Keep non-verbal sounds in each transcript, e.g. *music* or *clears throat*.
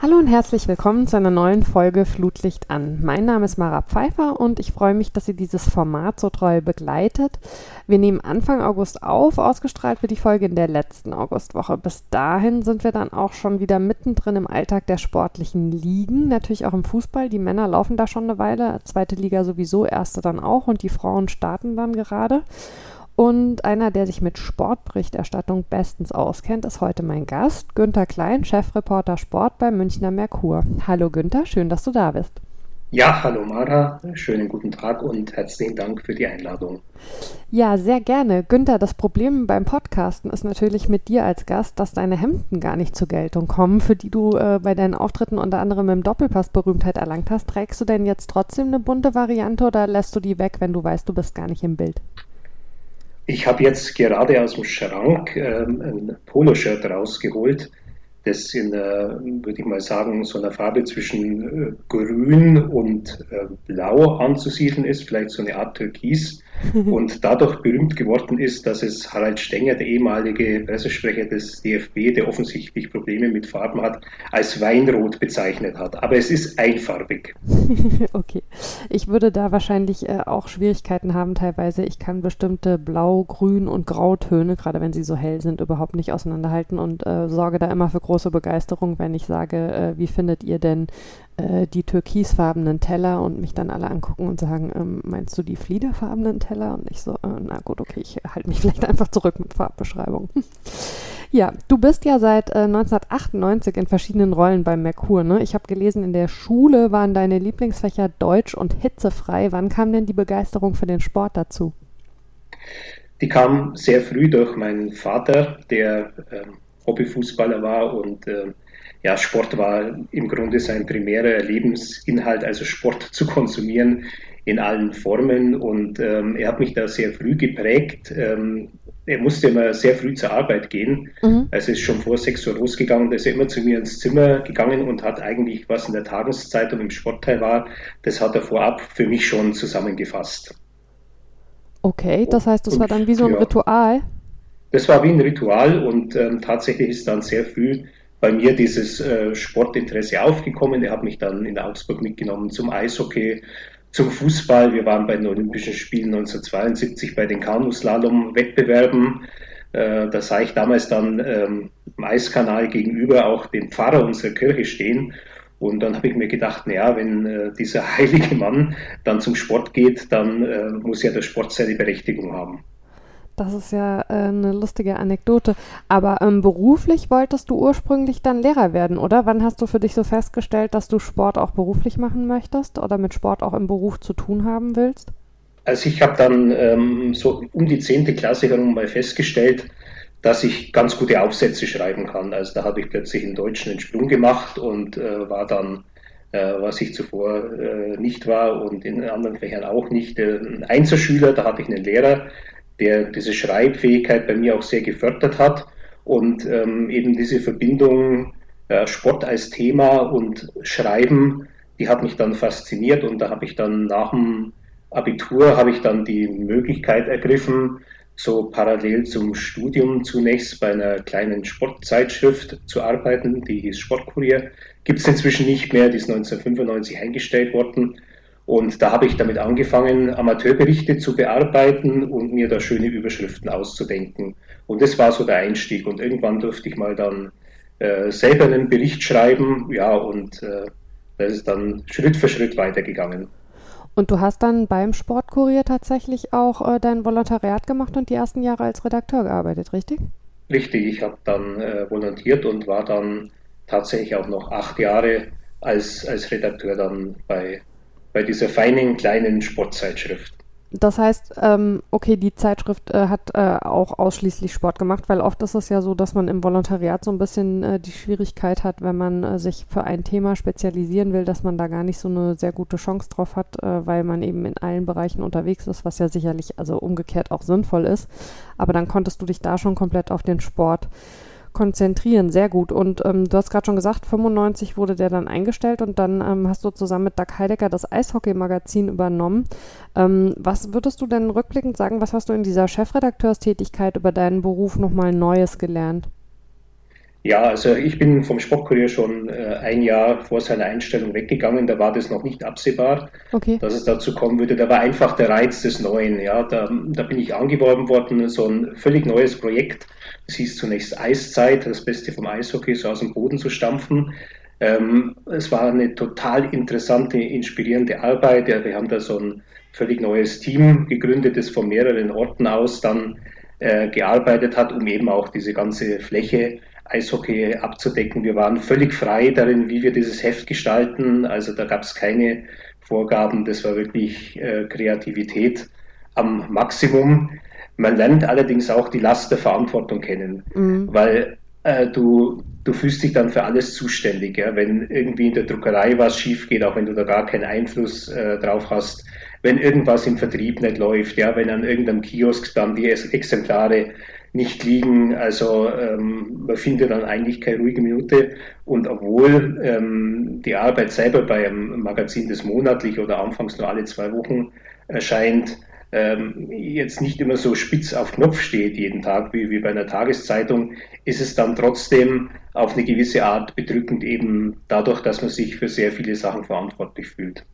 Hallo und herzlich willkommen zu einer neuen Folge Flutlicht an. Mein Name ist Mara Pfeiffer und ich freue mich, dass ihr dieses Format so treu begleitet. Wir nehmen Anfang August auf, ausgestrahlt wird die Folge in der letzten Augustwoche. Bis dahin sind wir dann auch schon wieder mittendrin im Alltag der sportlichen Ligen, natürlich auch im Fußball. Die Männer laufen da schon eine Weile, zweite Liga sowieso, erste dann auch und die Frauen starten dann gerade. Und einer, der sich mit Sportberichterstattung bestens auskennt, ist heute mein Gast, Günther Klein, Chefreporter Sport beim Münchner Merkur. Hallo Günther, schön, dass du da bist. Ja, hallo Mara, schönen guten Tag und herzlichen Dank für die Einladung. Ja, sehr gerne. Günther, das Problem beim Podcasten ist natürlich mit dir als Gast, dass deine Hemden gar nicht zur Geltung kommen, für die du äh, bei deinen Auftritten unter anderem im Doppelpass Berühmtheit erlangt hast. Trägst du denn jetzt trotzdem eine bunte Variante oder lässt du die weg, wenn du weißt, du bist gar nicht im Bild? Ich habe jetzt gerade aus dem Schrank ähm, ein Poloshirt rausgeholt, das in, äh, würde ich mal sagen, so einer Farbe zwischen äh, Grün und äh, Blau anzusiedeln ist, vielleicht so eine Art Türkis. *laughs* und dadurch berühmt geworden ist, dass es Harald Stenger, der ehemalige Pressesprecher des DFB, der offensichtlich Probleme mit Farben hat, als Weinrot bezeichnet hat. Aber es ist einfarbig. *laughs* okay. Ich würde da wahrscheinlich äh, auch Schwierigkeiten haben teilweise. Ich kann bestimmte Blau, Grün und Grautöne, gerade wenn sie so hell sind, überhaupt nicht auseinanderhalten und äh, sorge da immer für große Begeisterung, wenn ich sage, äh, wie findet ihr denn äh, die türkisfarbenen Teller und mich dann alle angucken und sagen, ähm, meinst du die fliederfarbenen Teller? Und ich so, äh, na gut, okay, ich halte mich *laughs* vielleicht einfach zurück mit Farbbeschreibung. *laughs* ja, du bist ja seit äh, 1998 in verschiedenen Rollen beim Merkur. Ne? Ich habe gelesen, in der Schule waren deine Lieblingsfächer Deutsch und hitzefrei. Wann kam denn die Begeisterung für den Sport dazu? Die kam sehr früh durch meinen Vater, der ähm, Hobbyfußballer war und äh, ja, Sport war im Grunde sein primärer Lebensinhalt, also Sport zu konsumieren in allen Formen. Und ähm, er hat mich da sehr früh geprägt. Ähm, er musste immer sehr früh zur Arbeit gehen. Mhm. Also ist schon vor sechs Uhr losgegangen. Da ist er immer zu mir ins Zimmer gegangen und hat eigentlich, was in der Tageszeitung im Sportteil war, das hat er vorab für mich schon zusammengefasst. Okay, das heißt, das und, war dann wie so ein ja, Ritual? Das war wie ein Ritual und ähm, tatsächlich ist dann sehr früh bei mir dieses äh, Sportinteresse aufgekommen. Er hat mich dann in Augsburg mitgenommen zum Eishockey, zum Fußball. Wir waren bei den Olympischen Spielen 1972 bei den Kanuslalom-Wettbewerben. Äh, da sah ich damals dann ähm, im Eiskanal gegenüber auch den Pfarrer unserer Kirche stehen. Und dann habe ich mir gedacht, naja, wenn äh, dieser *laughs* heilige Mann dann zum Sport geht, dann äh, muss ja der Sport seine Berechtigung haben. Das ist ja äh, eine lustige Anekdote. Aber ähm, beruflich wolltest du ursprünglich dann Lehrer werden, oder? Wann hast du für dich so festgestellt, dass du Sport auch beruflich machen möchtest oder mit Sport auch im Beruf zu tun haben willst? Also ich habe dann ähm, so um die 10. Klasse herum mal festgestellt, dass ich ganz gute Aufsätze schreiben kann. Also da habe ich plötzlich in Deutschen einen Sprung gemacht und äh, war dann, äh, was ich zuvor äh, nicht war und in anderen Fächern auch nicht, äh, ein Einzelschüler. Da hatte ich einen Lehrer, der diese Schreibfähigkeit bei mir auch sehr gefördert hat und ähm, eben diese Verbindung äh, Sport als Thema und Schreiben, die hat mich dann fasziniert und da habe ich dann nach dem Abitur habe ich dann die Möglichkeit ergriffen, so parallel zum Studium zunächst bei einer kleinen Sportzeitschrift zu arbeiten, die hieß Sportkurier. Gibt es inzwischen nicht mehr, die ist 1995 eingestellt worden. Und da habe ich damit angefangen, Amateurberichte zu bearbeiten und mir da schöne Überschriften auszudenken. Und das war so der Einstieg. Und irgendwann durfte ich mal dann äh, selber einen Bericht schreiben. Ja, und äh, das ist dann Schritt für Schritt weitergegangen. Und du hast dann beim Sportkurier tatsächlich auch äh, dein Volontariat gemacht und die ersten Jahre als Redakteur gearbeitet, richtig? Richtig, ich habe dann äh, volontiert und war dann tatsächlich auch noch acht Jahre als, als Redakteur dann bei bei dieser feinen kleinen Sportzeitschrift. Das heißt, ähm, okay, die Zeitschrift äh, hat äh, auch ausschließlich Sport gemacht, weil oft ist es ja so, dass man im Volontariat so ein bisschen äh, die Schwierigkeit hat, wenn man äh, sich für ein Thema spezialisieren will, dass man da gar nicht so eine sehr gute Chance drauf hat, äh, weil man eben in allen Bereichen unterwegs ist, was ja sicherlich also umgekehrt auch sinnvoll ist. Aber dann konntest du dich da schon komplett auf den Sport äh, konzentrieren. Sehr gut. Und ähm, du hast gerade schon gesagt, 95 wurde der dann eingestellt und dann ähm, hast du zusammen mit Doug Heidecker das Eishockey-Magazin übernommen. Ähm, was würdest du denn rückblickend sagen, was hast du in dieser Chefredakteurstätigkeit über deinen Beruf nochmal Neues gelernt? Ja, also ich bin vom Sportkurier schon äh, ein Jahr vor seiner Einstellung weggegangen. Da war das noch nicht absehbar, okay. dass es dazu kommen würde. Da war einfach der Reiz des Neuen. Ja, da, da bin ich angeworben worden, so ein völlig neues Projekt. Es hieß zunächst Eiszeit, das Beste vom Eishockey, so aus dem Boden zu stampfen. Ähm, es war eine total interessante, inspirierende Arbeit. Ja, wir haben da so ein völlig neues Team gegründet, das von mehreren Orten aus dann äh, gearbeitet hat, um eben auch diese ganze Fläche Eishockey abzudecken. Wir waren völlig frei darin, wie wir dieses Heft gestalten. Also da gab es keine Vorgaben. Das war wirklich äh, Kreativität am Maximum. Man lernt allerdings auch die Last der Verantwortung kennen, mhm. weil äh, du, du fühlst dich dann für alles zuständig. Ja? Wenn irgendwie in der Druckerei was schief geht, auch wenn du da gar keinen Einfluss äh, drauf hast, wenn irgendwas im Vertrieb nicht läuft, ja, wenn an irgendeinem Kiosk dann die Exemplare nicht liegen. Also ähm, man findet dann eigentlich keine ruhige Minute. Und obwohl ähm, die Arbeit selber bei einem Magazin, das monatlich oder anfangs nur alle zwei Wochen erscheint, ähm, jetzt nicht immer so spitz auf Knopf steht jeden Tag wie, wie bei einer Tageszeitung, ist es dann trotzdem auf eine gewisse Art bedrückend, eben dadurch, dass man sich für sehr viele Sachen verantwortlich fühlt.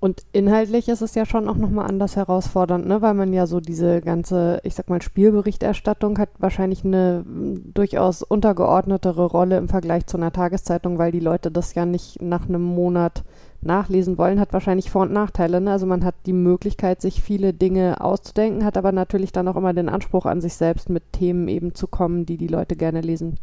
Und inhaltlich ist es ja schon auch nochmal anders herausfordernd, ne? weil man ja so diese ganze, ich sag mal, Spielberichterstattung hat wahrscheinlich eine durchaus untergeordnetere Rolle im Vergleich zu einer Tageszeitung, weil die Leute das ja nicht nach einem Monat nachlesen wollen, hat wahrscheinlich Vor- und Nachteile. Ne? Also man hat die Möglichkeit, sich viele Dinge auszudenken, hat aber natürlich dann auch immer den Anspruch an sich selbst, mit Themen eben zu kommen, die die Leute gerne lesen.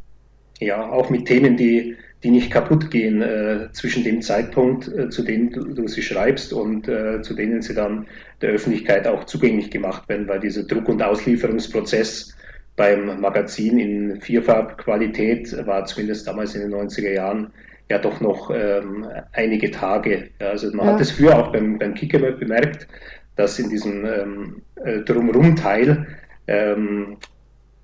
Ja, auch mit Themen, die die nicht kaputt gehen äh, zwischen dem Zeitpunkt, äh, zu dem du, du, sie schreibst und äh, zu denen sie dann der Öffentlichkeit auch zugänglich gemacht werden, weil dieser Druck- und Auslieferungsprozess beim Magazin in Vierfarbqualität war zumindest damals in den 90er Jahren ja doch noch ähm, einige Tage. Ja, also man ja. hat es früher auch beim, beim Kicker bemerkt, dass in diesem ähm, äh, Drumrum-Teil, ähm,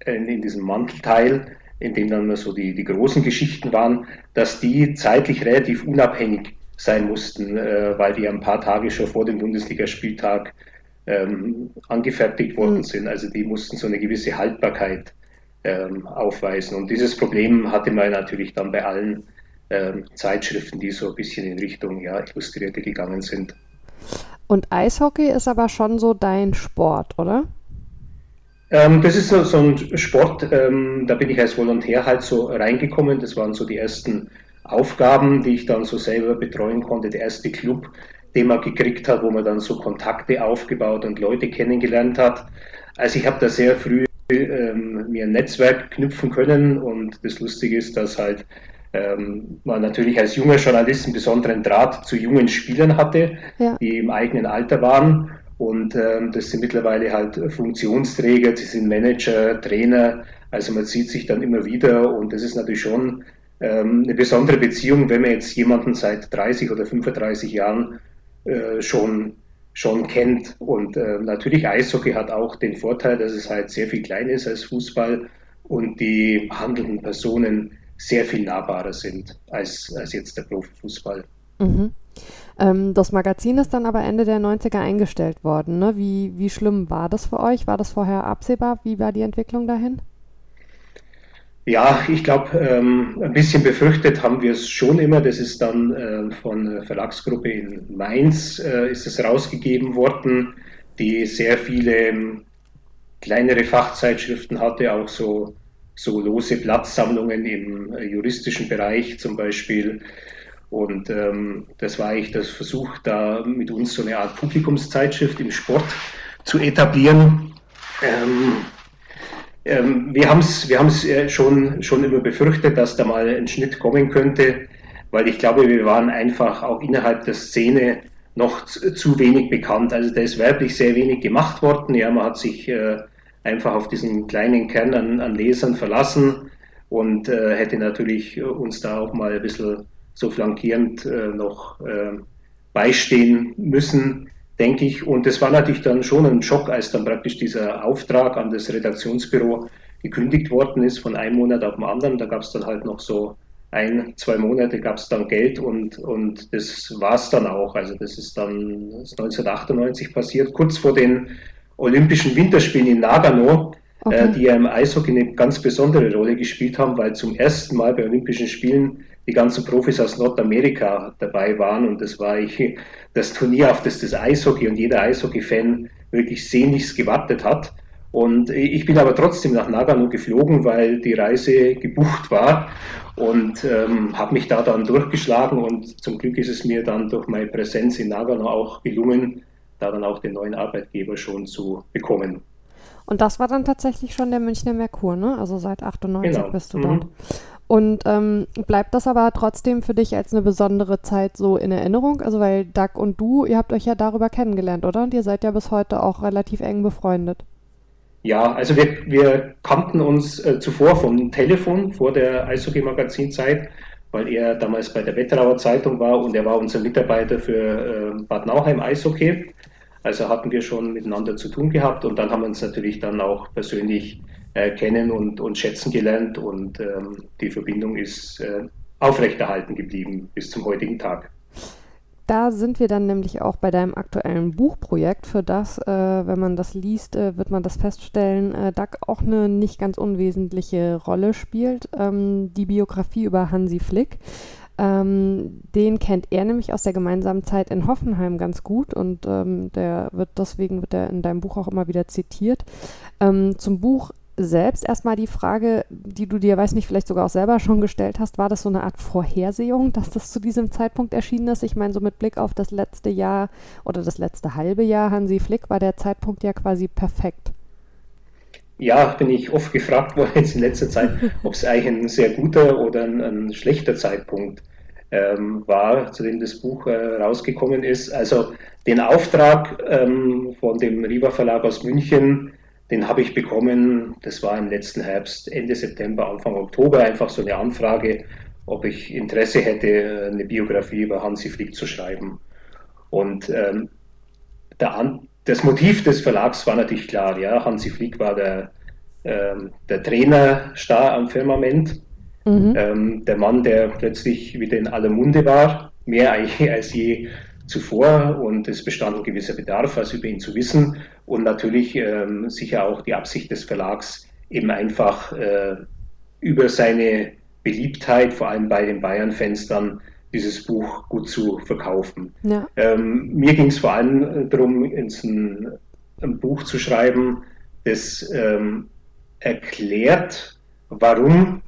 in, in diesem Mantelteil, in dem dann so die, die großen Geschichten waren, dass die zeitlich relativ unabhängig sein mussten, äh, weil die ein paar Tage schon vor dem Bundesligaspieltag ähm, angefertigt worden mhm. sind. Also die mussten so eine gewisse Haltbarkeit ähm, aufweisen. Und dieses Problem hatte man natürlich dann bei allen ähm, Zeitschriften, die so ein bisschen in Richtung ja, Illustrierte gegangen sind. Und Eishockey ist aber schon so dein Sport, oder? Ähm, das ist so, ein Sport, ähm, da bin ich als Volontär halt so reingekommen. Das waren so die ersten Aufgaben, die ich dann so selber betreuen konnte. Der erste Club, den man gekriegt hat, wo man dann so Kontakte aufgebaut und Leute kennengelernt hat. Also ich habe da sehr früh ähm, mir ein Netzwerk knüpfen können und das Lustige ist, dass halt ähm, man natürlich als junger Journalist einen besonderen Draht zu jungen Spielern hatte, ja. die im eigenen Alter waren und ähm, das sind mittlerweile halt Funktionsträger, sie sind Manager, Trainer. Also man sieht sich dann immer wieder und das ist natürlich schon ähm, eine besondere Beziehung, wenn man jetzt jemanden seit 30 oder 35 Jahren äh, schon, schon kennt. Und äh, natürlich Eishockey hat auch den Vorteil, dass es halt sehr viel kleiner ist als Fußball und die handelnden Personen sehr viel nahbarer sind als, als jetzt der Profifußball. Mhm. Ähm, das Magazin ist dann aber Ende der 90er eingestellt worden. Ne? Wie, wie schlimm war das für euch? War das vorher absehbar? Wie war die Entwicklung dahin? Ja, ich glaube, ähm, ein bisschen befürchtet haben wir es schon immer. Das ist dann äh, von der Verlagsgruppe in Mainz äh, ist es rausgegeben worden, die sehr viele ähm, kleinere Fachzeitschriften hatte, auch so, so lose Platzsammlungen im äh, juristischen Bereich zum Beispiel. Und ähm, das war eigentlich das Versuch, da mit uns so eine Art Publikumszeitschrift im Sport zu etablieren. Ähm, ähm, wir haben es wir haben's schon, schon immer befürchtet, dass da mal ein Schnitt kommen könnte, weil ich glaube, wir waren einfach auch innerhalb der Szene noch zu, zu wenig bekannt. Also da ist werblich sehr wenig gemacht worden. Ja, man hat sich äh, einfach auf diesen kleinen Kern an, an Lesern verlassen und äh, hätte natürlich uns da auch mal ein bisschen so flankierend äh, noch äh, beistehen müssen, denke ich. Und es war natürlich dann schon ein Schock, als dann praktisch dieser Auftrag an das Redaktionsbüro gekündigt worden ist von einem Monat auf den anderen. Da gab es dann halt noch so ein, zwei Monate gab es dann Geld und, und das war es dann auch. Also das ist dann 1998 passiert, kurz vor den Olympischen Winterspielen in Nagano okay. äh, die ja im Eishockey eine ganz besondere Rolle gespielt haben, weil zum ersten Mal bei Olympischen Spielen die ganzen Profis aus Nordamerika dabei waren und das war ich, *laughs* das Turnier, auf das das Eishockey und jeder Eishockey-Fan wirklich sehnlichst gewartet hat. Und ich bin aber trotzdem nach Nagano geflogen, weil die Reise gebucht war und ähm, habe mich da dann durchgeschlagen und zum Glück ist es mir dann durch meine Präsenz in Nagano auch gelungen, da dann auch den neuen Arbeitgeber schon zu bekommen. Und das war dann tatsächlich schon der Münchner Merkur, ne? Also seit 98 genau. bist du mhm. dort. Und ähm, bleibt das aber trotzdem für dich als eine besondere Zeit so in Erinnerung? Also weil Doug und du, ihr habt euch ja darüber kennengelernt, oder? Und ihr seid ja bis heute auch relativ eng befreundet. Ja, also wir, wir kannten uns äh, zuvor vom Telefon, vor der Eishockey-Magazinzeit, weil er damals bei der Wetterauer Zeitung war und er war unser Mitarbeiter für äh, Bad Nauheim Eishockey. Also hatten wir schon miteinander zu tun gehabt und dann haben wir uns natürlich dann auch persönlich äh, kennen und, und schätzen gelernt und ähm, die Verbindung ist äh, aufrechterhalten geblieben bis zum heutigen Tag. Da sind wir dann nämlich auch bei deinem aktuellen Buchprojekt, für das, äh, wenn man das liest, äh, wird man das feststellen, äh, Doug auch eine nicht ganz unwesentliche Rolle spielt. Ähm, die Biografie über Hansi Flick. Ähm, den kennt er nämlich aus der gemeinsamen Zeit in Hoffenheim ganz gut und ähm, der wird deswegen wird er in deinem Buch auch immer wieder zitiert. Ähm, zum Buch selbst erstmal die Frage, die du dir, weiß nicht, vielleicht sogar auch selber schon gestellt hast, war das so eine Art Vorhersehung, dass das zu diesem Zeitpunkt erschienen ist? Ich meine, so mit Blick auf das letzte Jahr oder das letzte halbe Jahr Hansi Flick war der Zeitpunkt ja quasi perfekt. Ja, bin ich oft gefragt worden jetzt in letzter Zeit, *laughs* ob es eigentlich ein sehr guter oder ein, ein schlechter Zeitpunkt ähm, war, zu dem das Buch äh, rausgekommen ist. Also den Auftrag ähm, von dem Riva Verlag aus München, den habe ich bekommen, das war im letzten Herbst, Ende September, Anfang Oktober, einfach so eine Anfrage, ob ich Interesse hätte, eine Biografie über Hansi Flick zu schreiben. Und ähm, der, das Motiv des Verlags war natürlich klar, ja, Hansi Flick war der, ähm, der Trainerstar am Firmament, mhm. ähm, der Mann, der plötzlich wieder in aller Munde war, mehr *laughs* als je zuvor. Und es bestand ein gewisser Bedarf, was über ihn zu wissen. Und natürlich ähm, sicher auch die Absicht des Verlags, eben einfach äh, über seine Beliebtheit, vor allem bei den Bayern-Fans, dann dieses Buch gut zu verkaufen. Ja. Ähm, mir ging es vor allem darum, ein, ein, Buch zu schreiben, das ähm, erklärt, warum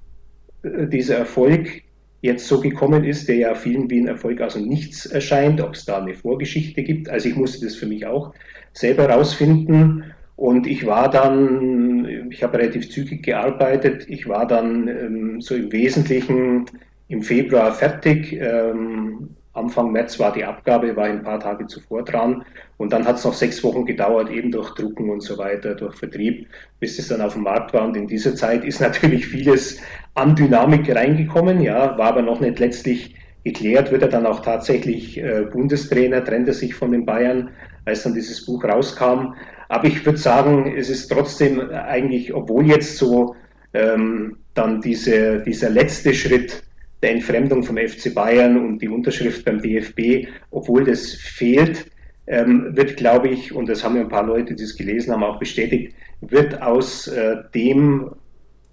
äh, dieser Erfolg jetzt so gekommen ist, der ja vielen wie ein Erfolg aus dem Nichts erscheint, ob es da eine Vorgeschichte gibt. Also ich musste das für mich auch selber rausfinden. Und ich war dann, ich habe relativ zügig gearbeitet, ich war dann ähm, so im Wesentlichen im Februar fertig. Ähm, Anfang März war die Abgabe, war ein paar Tage zuvor dran. Und dann hat es noch sechs Wochen gedauert, eben durch Drucken und so weiter, durch Vertrieb, bis es dann auf dem Markt war. Und in dieser Zeit ist *laughs* natürlich vieles an Dynamik reingekommen, ja, war aber noch nicht letztlich geklärt. Wird er dann auch tatsächlich äh, Bundestrainer, trennt er sich von den Bayern, als dann dieses Buch rauskam. Aber ich würde sagen, es ist trotzdem eigentlich, obwohl jetzt so ähm, dann diese, dieser letzte Schritt der Entfremdung vom FC Bayern und die Unterschrift beim DFB, obwohl das fehlt, ähm, wird, glaube ich, und das haben ja ein paar Leute, die es gelesen haben, auch bestätigt, wird aus äh, dem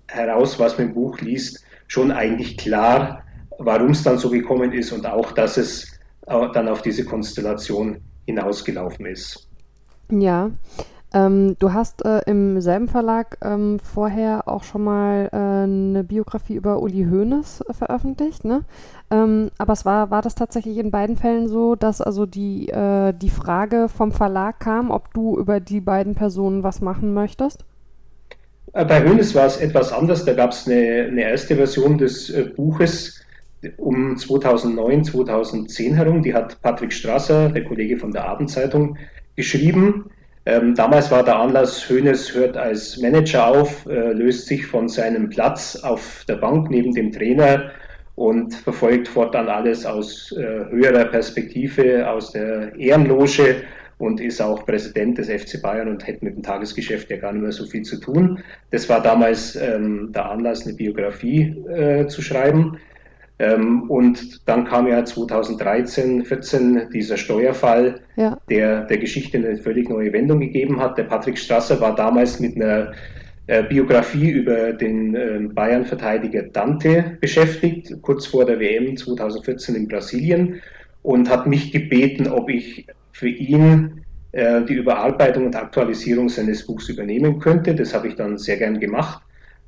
heraus, was man im Buch liest, schon eigentlich klar, warum es dann so gekommen ist und auch, dass es äh, dann auf diese Konstellation hinausgelaufen ist. Ja, ähm, du hast äh, im selben Verlag ähm, vorher auch schon mal äh, eine Biografie über Uli Hoeneß äh, veröffentlicht, ne? Ähm, aber es war, war das tatsächlich in beiden Fällen so, dass also die, äh, die Frage vom Verlag kam, ob du über die beiden Personen was machen möchtest? Äh, bei Hoeneß war es etwas anders. Da gab es eine, eine, erste Version des Buches um 2009, 2010 herum. Die hat Patrick Strasser, der Kollege von der Abendzeitung, geschrieben. Ähm, damals war der Anlass, Hoeneß hört als Manager auf, äh, löst sich von seinem Platz auf der Bank neben dem Trainer und verfolgt fortan alles aus äh, höherer Perspektive, aus der Ehrenloge und ist auch Präsident des FC Bayern und hätte mit dem Tagesgeschäft ja gar nicht mehr so viel zu tun. Das war damals ähm, der Anlass, eine Biografie äh, zu schreiben. Ähm, und dann kam ja 2013, 14 dieser Steuerfall, ja. der der Geschichte eine völlig neue Wendung gegeben hat. Der Patrick Strasser war damals mit einer äh, Biografie über den äh, Bayern-Verteidiger Dante beschäftigt, kurz vor der WM 2014 in Brasilien, und hat mich gebeten, ob ich für ihn äh, die Überarbeitung und Aktualisierung seines Buchs übernehmen könnte. Das habe ich dann sehr gern gemacht.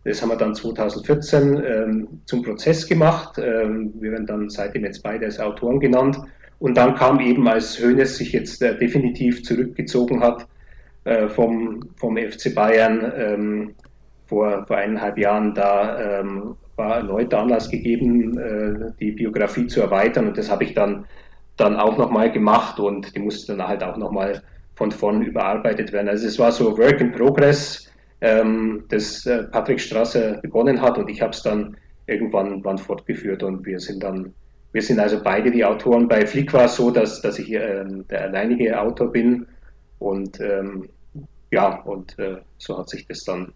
Das haben wir dann 2014 ähm, zum Prozess gemacht. Ähm, wir werden dann seitdem jetzt beide als Autoren genannt. Und dann kam eben, als Hoeneß sich jetzt äh, definitiv zurückgezogen hat äh, vom, vom FC Bayern ähm, vor, vor eineinhalb Jahren, da ähm, war erneut Anlass gegeben, äh, die Biografie zu erweitern. Und das habe ich dann, dann auch nochmal gemacht und die musste dann halt auch nochmal von vorn überarbeitet werden. Also es war so Work in Progress, ähm, das äh, Patrick Strasser begonnen hat und ich habe es dann irgendwann wann fortgeführt und wir sind dann, wir sind also beide die Autoren. Bei Flick war es so, dass, dass ich äh, der alleinige Autor bin und ähm, ja, und äh, so hat sich das dann,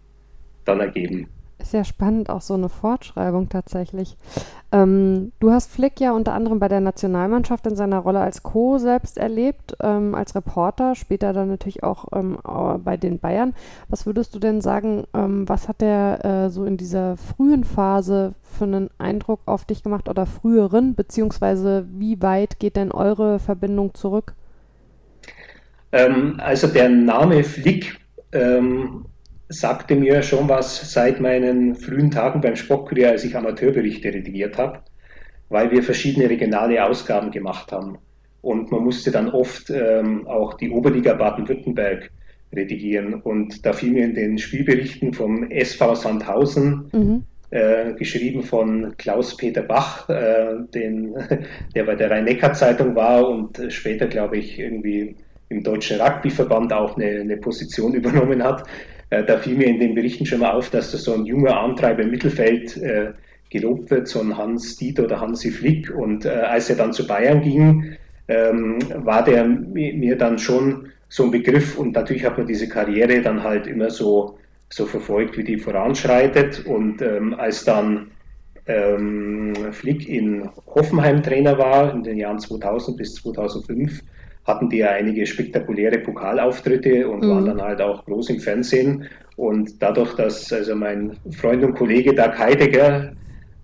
dann ergeben. Ist ja spannend, auch so eine Fortschreibung tatsächlich. Ähm, du hast Flick ja unter anderem bei der Nationalmannschaft in seiner Rolle als Co. selbst erlebt, ähm, als Reporter, später dann natürlich auch ähm, bei den Bayern. Was würdest du denn sagen, ähm, was hat der äh, so in dieser frühen Phase für einen Eindruck auf dich gemacht oder früheren, beziehungsweise wie weit geht denn eure Verbindung zurück? Ähm, also der Name Flick ähm, sagte mir schon was seit meinen frühen Tagen beim Spockkurier, als ich Amateurberichte redigiert habe, weil wir verschiedene regionale Ausgaben gemacht haben. Und man musste dann oft ähm, auch die Oberliga Baden-Württemberg redigieren. Und da fiel mir in den Spielberichten vom SV Sandhausen, mhm. äh, geschrieben von Klaus-Peter Bach, äh, den, *laughs* der bei der Rhein-Neckar-Zeitung war und später, glaube ich, irgendwie im Deutschen Rugbyverband auch eine, eine Position übernommen hat. Äh, da fiel mir in den Berichten schon mal auf, dass da so ein junger Antreiber im Mittelfeld äh, gelobt wird, so ein Hans Dieter oder Hansi Flick. Und äh, als er dann zu Bayern ging, ähm, war der mir dann schon so ein Begriff. Und natürlich hat man diese Karriere dann halt immer so, so verfolgt, wie die voranschreitet. Und ähm, als dann ähm, Flick in Hoffenheim Trainer war, in den Jahren 2000 bis 2005, hatten die ja einige spektakuläre Pokalauftritte und mhm. waren dann halt auch groß im Fernsehen. Und dadurch, dass also mein Freund und Kollege Doug Heidegger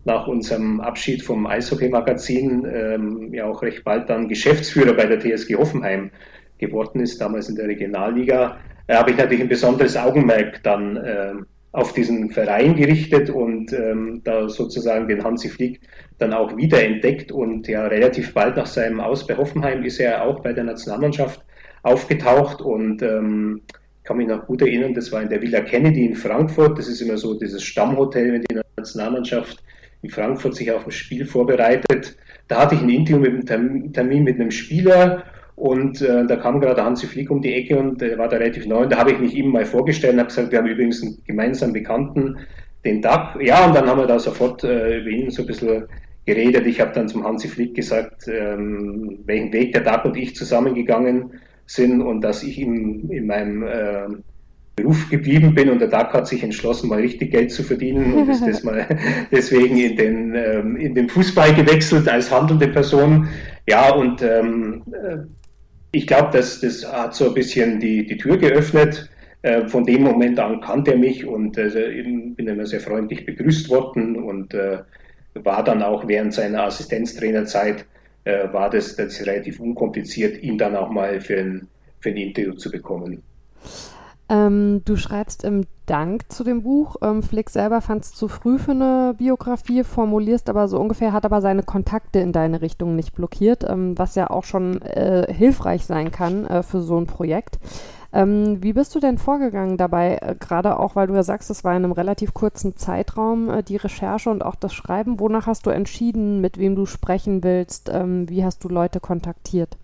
nach unserem Abschied vom Eishockey-Magazin ähm, ja auch recht bald dann Geschäftsführer bei der TSG Hoffenheim geworden ist, damals in der Regionalliga, äh, habe ich natürlich ein besonderes Augenmerk dann äh, auf diesen Verein gerichtet und ähm, da sozusagen den Hansi Flick dann auch wiederentdeckt und ja relativ bald nach seinem Aus bei Hoffenheim ist er auch bei der Nationalmannschaft aufgetaucht und ähm, kann mich noch gut erinnern, das war in der Villa Kennedy in Frankfurt. Das ist immer so dieses Stammhotel, wenn die Nationalmannschaft in Frankfurt sich auf ein Spiel vorbereitet. Da hatte ich ein Interview mit einem Termin mit einem Spieler und äh, da kam gerade Hansi Flick um die Ecke und der war da relativ neu. Und da habe ich mich ihm mal vorgestellt und habe gesagt, wir haben übrigens einen gemeinsamen Bekannten, den Duck. Ja, und dann haben wir da sofort äh, über ihn so ein bisschen geredet. Ich habe dann zum Hansi Flick gesagt, ähm, welchen Weg der Duck und ich zusammengegangen sind und dass ich in, in meinem äh, Beruf geblieben bin und der Duck hat sich entschlossen, mal richtig Geld zu verdienen und ist das mal *laughs* deswegen in den, ähm, in den Fußball gewechselt als handelnde Person. Ja, und ähm, äh, ich glaube, das, das hat so ein bisschen die, die Tür geöffnet. Äh, von dem Moment an kannte er mich und äh, bin immer sehr freundlich begrüßt worden und äh, war dann auch während seiner Assistenztrainerzeit, äh, war das, das relativ unkompliziert, ihn dann auch mal für ein, für ein Interview zu bekommen. Ähm, du schreibst im Dank zu dem Buch. Ähm, Flick selber fand es zu früh für eine Biografie, formulierst aber so ungefähr, hat aber seine Kontakte in deine Richtung nicht blockiert, ähm, was ja auch schon äh, hilfreich sein kann äh, für so ein Projekt. Ähm, wie bist du denn vorgegangen dabei, äh, gerade auch, weil du ja sagst, es war in einem relativ kurzen Zeitraum äh, die Recherche und auch das Schreiben. Wonach hast du entschieden, mit wem du sprechen willst? Ähm, wie hast du Leute kontaktiert?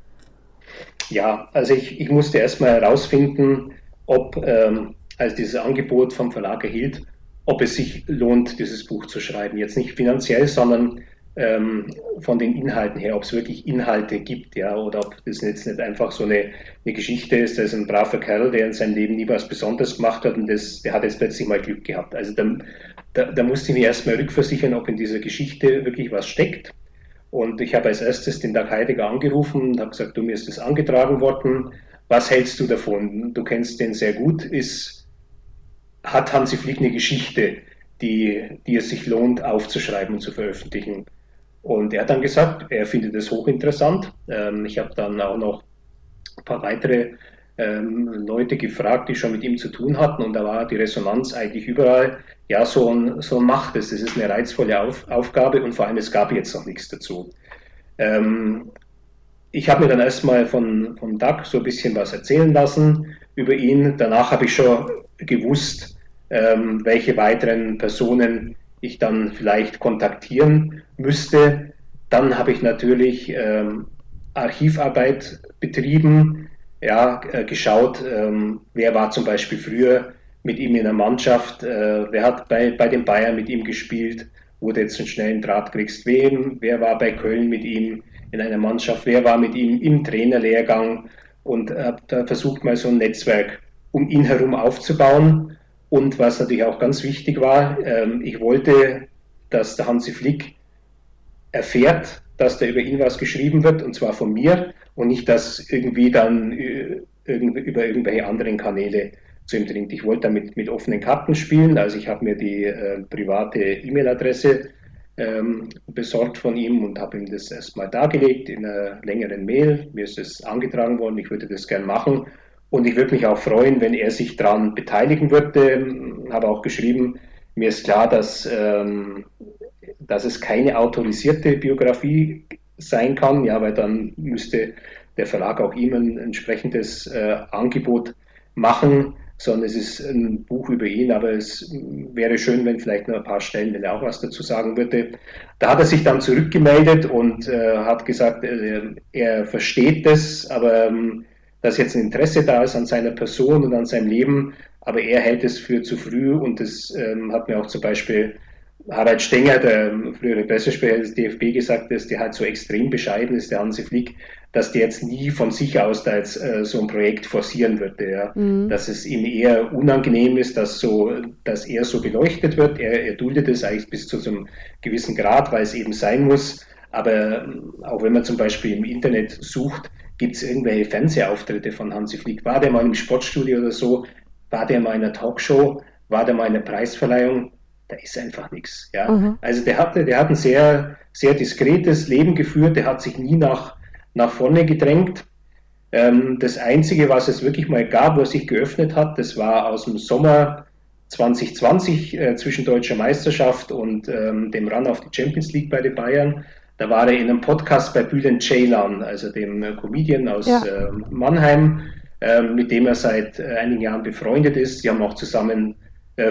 Ja, also ich, ich musste erstmal herausfinden, ob, ähm, als dieses Angebot vom Verlag erhielt, ob es sich lohnt, dieses Buch zu schreiben. Jetzt nicht finanziell, sondern ähm, von den Inhalten her, ob es wirklich Inhalte gibt, ja, oder ob das jetzt nicht einfach so eine, eine Geschichte ist, da ist ein braver Kerl, der in seinem Leben nie was Besonderes gemacht hat und das, der hat jetzt plötzlich mal Glück gehabt. Also da, da, da musste ich mir erstmal rückversichern, ob in dieser Geschichte wirklich was steckt. Und ich habe als erstes den Dag Heidegger angerufen und habe gesagt, du, mir ist das angetragen worden was hältst du davon? Du kennst den sehr gut. Ist, hat Hansi Flick eine Geschichte, die, die es sich lohnt aufzuschreiben und zu veröffentlichen. Und er hat dann gesagt, er findet es hochinteressant. Ähm, ich habe dann auch noch ein paar weitere ähm, Leute gefragt, die schon mit ihm zu tun hatten. Und da war die Resonanz eigentlich überall, ja, so ein, so macht es. Das ist eine reizvolle Auf, Aufgabe und vor allem, es gab jetzt noch nichts dazu. Ähm, ich habe mir dann erstmal von, von Doug so ein bisschen was erzählen lassen über ihn. Danach habe ich schon gewusst, ähm, welche weiteren Personen ich dann vielleicht kontaktieren müsste. Dann habe ich natürlich ähm, Archivarbeit betrieben, ja, äh, geschaut, ähm, wer war zum Beispiel früher mit ihm in der Mannschaft, äh, wer hat bei, bei den Bayern mit ihm gespielt, wo du jetzt einen schnellen Draht kriegst, wem, wer war bei Köln mit ihm in einer Mannschaft, wer war mit ihm im Trainerlehrgang und äh, da versucht mal so ein Netzwerk um ihn herum aufzubauen. Und was natürlich auch ganz wichtig war, ähm, ich wollte, dass der Hansi Flick erfährt, dass da über ihn was geschrieben wird, und zwar von mir, und nicht, dass irgendwie dann äh, über irgendwelche anderen Kanäle zu ihm dringt. Ich wollte damit mit offenen Karten spielen, also ich habe mir die äh, private E-Mail-Adresse ähm, besorgt von ihm und habe ihm das erstmal dargelegt in einer längeren Mail. Mir ist es angetragen worden, ich würde das gern machen und ich würde mich auch freuen, wenn er sich daran beteiligen würde. Habe auch geschrieben, mir ist klar, dass, ähm, dass es keine autorisierte Biografie sein kann, ja, weil dann müsste der Verlag auch ihm ein entsprechendes äh, Angebot machen, sondern es ist ein Buch über ihn, aber es wäre schön, wenn vielleicht noch ein paar Stellen, wenn er auch was dazu sagen würde. Da hat er sich dann zurückgemeldet und äh, hat gesagt, äh, er versteht das, aber ähm, dass jetzt ein Interesse da ist an seiner Person und an seinem Leben, aber er hält es für zu früh und das ähm, hat mir auch zum Beispiel Harald Stenger, der frühere Pressesprecher des DFB, gesagt, dass der halt so extrem bescheiden ist, der Hansi Flick, dass der jetzt nie von sich aus da jetzt äh, so ein Projekt forcieren würde, ja. Mhm. dass es ihm eher unangenehm ist, dass so, dass er so beleuchtet wird. Er, er duldet es eigentlich bis zu so einem gewissen Grad, weil es eben sein muss. Aber ähm, auch wenn man zum Beispiel im Internet sucht, Gibt es irgendwelche Fernsehauftritte von Hansi Flick? War der mal im Sportstudio oder so? War der mal in einer Talkshow? War der mal in einer Preisverleihung? Da ist einfach nichts. Ja? Mhm. Also der hatte, der hat ein sehr, sehr diskretes Leben geführt, der hat sich nie nach, nach vorne gedrängt. Ähm, das Einzige, was es wirklich mal gab, er sich geöffnet hat, das war aus dem Sommer 2020 äh, zwischen deutscher Meisterschaft und ähm, dem Run auf die Champions League bei den Bayern. Da war er in einem Podcast bei Bülent Ceylan, also dem äh, Comedian aus ja. äh, Mannheim, äh, mit dem er seit äh, einigen Jahren befreundet ist. Sie haben auch zusammen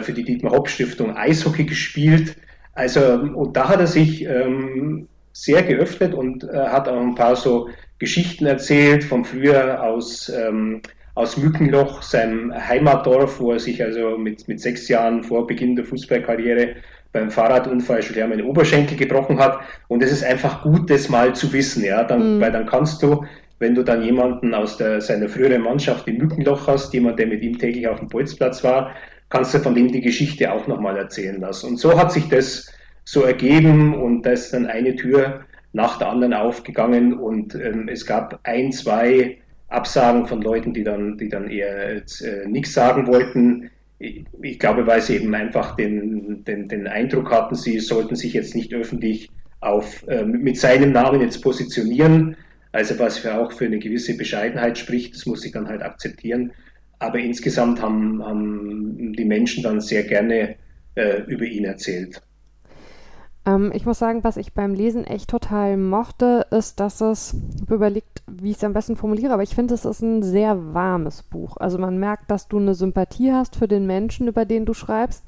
für die Dietmar Hopp Stiftung Eishockey gespielt. Also, und da hat er sich ähm, sehr geöffnet und äh, hat auch ein paar so Geschichten erzählt von früher aus, ähm, aus Mückenloch, seinem Heimatdorf, wo er sich also mit, mit sechs Jahren vor Beginn der Fußballkarriere beim Fahrradunfall schwer meinen Oberschenkel gebrochen hat. Und es ist einfach gut, das mal zu wissen, ja, dann, mhm. weil dann kannst du, wenn du dann jemanden aus der, seiner früheren Mannschaft im Mückenloch hast, jemand, der mit ihm täglich auf dem Bolzplatz war, kannst du von dem die Geschichte auch nochmal erzählen lassen. Und so hat sich das so ergeben und da ist dann eine Tür nach der anderen aufgegangen und ähm, es gab ein, zwei Absagen von Leuten, die dann, die dann eher äh, nichts sagen wollten ich glaube, weil sie eben einfach den, den, den Eindruck hatten, sie sollten sich jetzt nicht öffentlich auf, äh, mit seinem Namen jetzt positionieren. Also was für auch für eine gewisse Bescheidenheit spricht, das muss ich dann halt akzeptieren. Aber insgesamt haben, haben die Menschen dann sehr gerne äh, über ihn erzählt. Ähm, ich muss sagen, was ich beim Lesen echt total mochte, ist, dass es, ich habe überlegt, wie ich es am besten formuliere, aber ich finde, es ist ein sehr warmes Buch. Also man merkt, dass du eine Sympathie hast für den Menschen, über den du schreibst,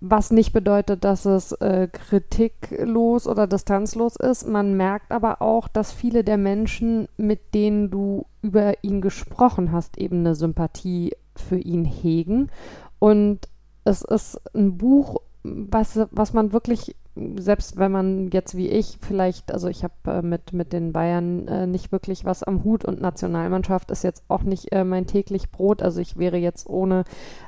was nicht bedeutet, dass es äh, kritiklos oder distanzlos ist. Man merkt aber auch, dass viele der Menschen, mit denen du über ihn gesprochen hast, eben eine Sympathie für ihn hegen. Und es ist ein Buch, was, was man wirklich selbst wenn man jetzt wie ich vielleicht, also ich habe äh, mit, mit den Bayern äh, nicht wirklich was am Hut und Nationalmannschaft ist jetzt auch nicht äh, mein täglich Brot. Also ich wäre jetzt ohne,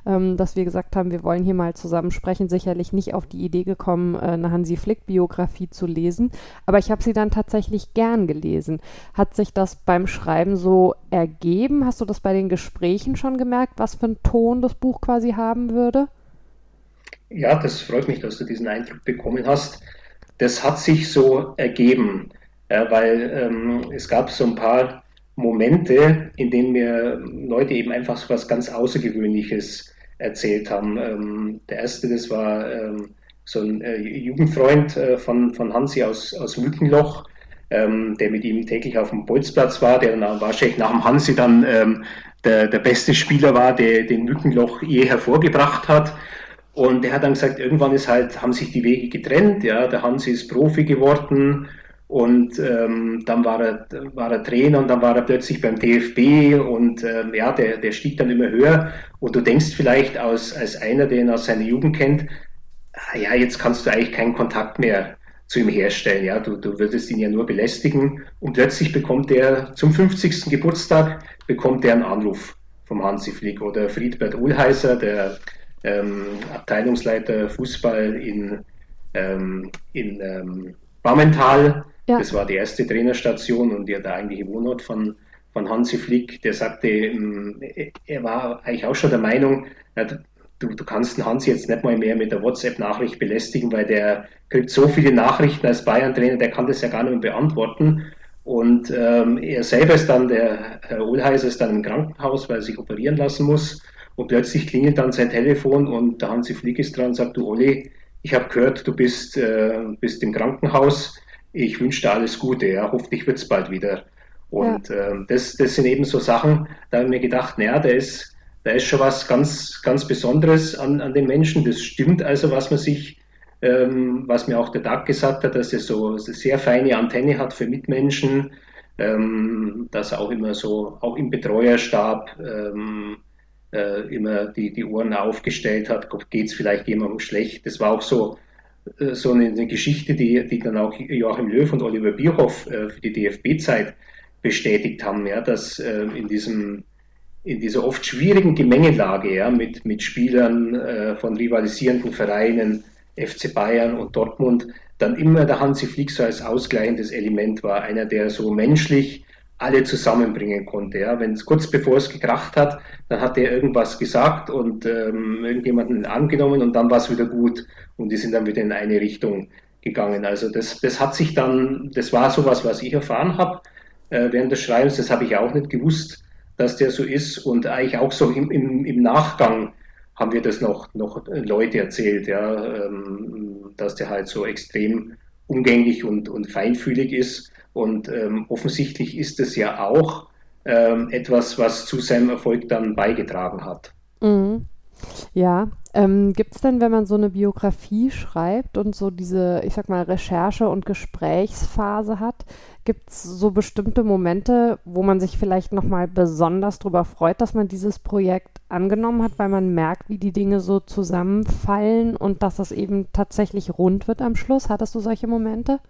ähm, dass wir gesagt haben, wir wollen hier mal zusammen sprechen, sicherlich nicht auf die Idee gekommen, äh, eine Hansi Flick-Biografie zu lesen. Aber ich habe sie dann tatsächlich gern gelesen. Hat sich das beim Schreiben so ergeben? Hast du das bei den Gesprächen schon gemerkt, was für einen Ton das Buch quasi haben würde? Ja, das freut mich, dass du diesen Eindruck bekommen hast. Das hat sich so ergeben, ja, weil ähm, es gab so ein paar Momente, in denen mir Leute eben einfach so was ganz Außergewöhnliches erzählt haben. Ähm, der erste, das war ähm, so ein äh, Jugendfreund äh, von, von Hansi aus, aus Mückenloch, der mit ihm täglich auf dem Bolzplatz war, der dann wahrscheinlich nach dem Hansi dann der, der beste Spieler war, der den Mückenloch je hervorgebracht hat. Und der hat dann gesagt, irgendwann ist halt, haben sich die Wege getrennt, ja, der Hansi ist Profi geworden und ähm, dann war er, war er Trainer und dann war er plötzlich beim DFB und ähm, ja, der, der stieg dann immer höher. Und du denkst vielleicht aus, als einer, der ihn aus seiner Jugend kennt, ah, ja, jetzt kannst du eigentlich keinen Kontakt mehr zu ihm herstellen. Ja, du, du würdest ihn ja nur belästigen. Und plötzlich bekommt er zum 50. Geburtstag bekommt er einen Anruf vom Hansi Flick oder Friedbert Uhlheiser, der ähm, Abteilungsleiter Fußball in, ähm, in ähm, Bammental. Ja. Das war die erste Trainerstation und der, der eigentliche Wohnort von, von Hansi Flick. Der sagte, ähm, er war eigentlich auch schon der Meinung, du, du kannst den Hansi jetzt nicht mal mehr mit der WhatsApp-Nachricht belästigen, weil der kriegt so viele Nachrichten als Bayern-Trainer, der kann das ja gar nicht mehr beantworten. Und ähm, er selber ist dann, der Herr Ohlheiser ist dann im Krankenhaus, weil er sich operieren lassen muss. Und plötzlich klingelt dann sein Telefon und der Hansi Flick ist dran und sagt, du Olli, ich habe gehört, du bist, äh, bist im Krankenhaus. Ich wünsche dir alles Gute. Ja. Hoffentlich wird es bald wieder. Und ja. äh, das, das sind eben so Sachen, da habe ich mir gedacht, naja, der ist, da ist schon was ganz, ganz Besonderes an, an den Menschen. Das stimmt also, was man sich, ähm, was mir auch der Tag gesagt hat, dass er so eine sehr feine Antenne hat für Mitmenschen, ähm, dass er auch immer so, auch im Betreuerstab, ähm, äh, immer die, die Ohren aufgestellt hat, geht es vielleicht jemandem schlecht. Das war auch so, äh, so eine, eine, Geschichte, die, die dann auch Joachim Löw und Oliver Bierhoff äh, für die DFB-Zeit bestätigt haben, ja, dass äh, in diesem in dieser oft schwierigen Gemengelage ja, mit, mit Spielern äh, von rivalisierenden Vereinen, FC Bayern und Dortmund, dann immer der Hansi Flick so als ausgleichendes Element war, einer, der so menschlich alle zusammenbringen konnte. Ja. Wenn es kurz bevor es gekracht hat, dann hat er irgendwas gesagt und ähm, irgendjemanden angenommen und dann war es wieder gut und die sind dann wieder in eine Richtung gegangen. Also das, das hat sich dann, das war sowas, was ich erfahren habe äh, während des Schreibens, das habe ich auch nicht gewusst dass der so ist. Und eigentlich auch so im, im, im Nachgang haben wir das noch, noch Leute erzählt, ja, ähm, dass der halt so extrem umgänglich und, und feinfühlig ist. Und ähm, offensichtlich ist es ja auch ähm, etwas, was zu seinem Erfolg dann beigetragen hat. Mhm. Ja, ähm, gibt es denn, wenn man so eine Biografie schreibt und so diese, ich sag mal, Recherche- und Gesprächsphase hat, Gibt es so bestimmte Momente, wo man sich vielleicht nochmal besonders darüber freut, dass man dieses Projekt angenommen hat, weil man merkt, wie die Dinge so zusammenfallen und dass es eben tatsächlich rund wird am Schluss? Hattest du solche Momente?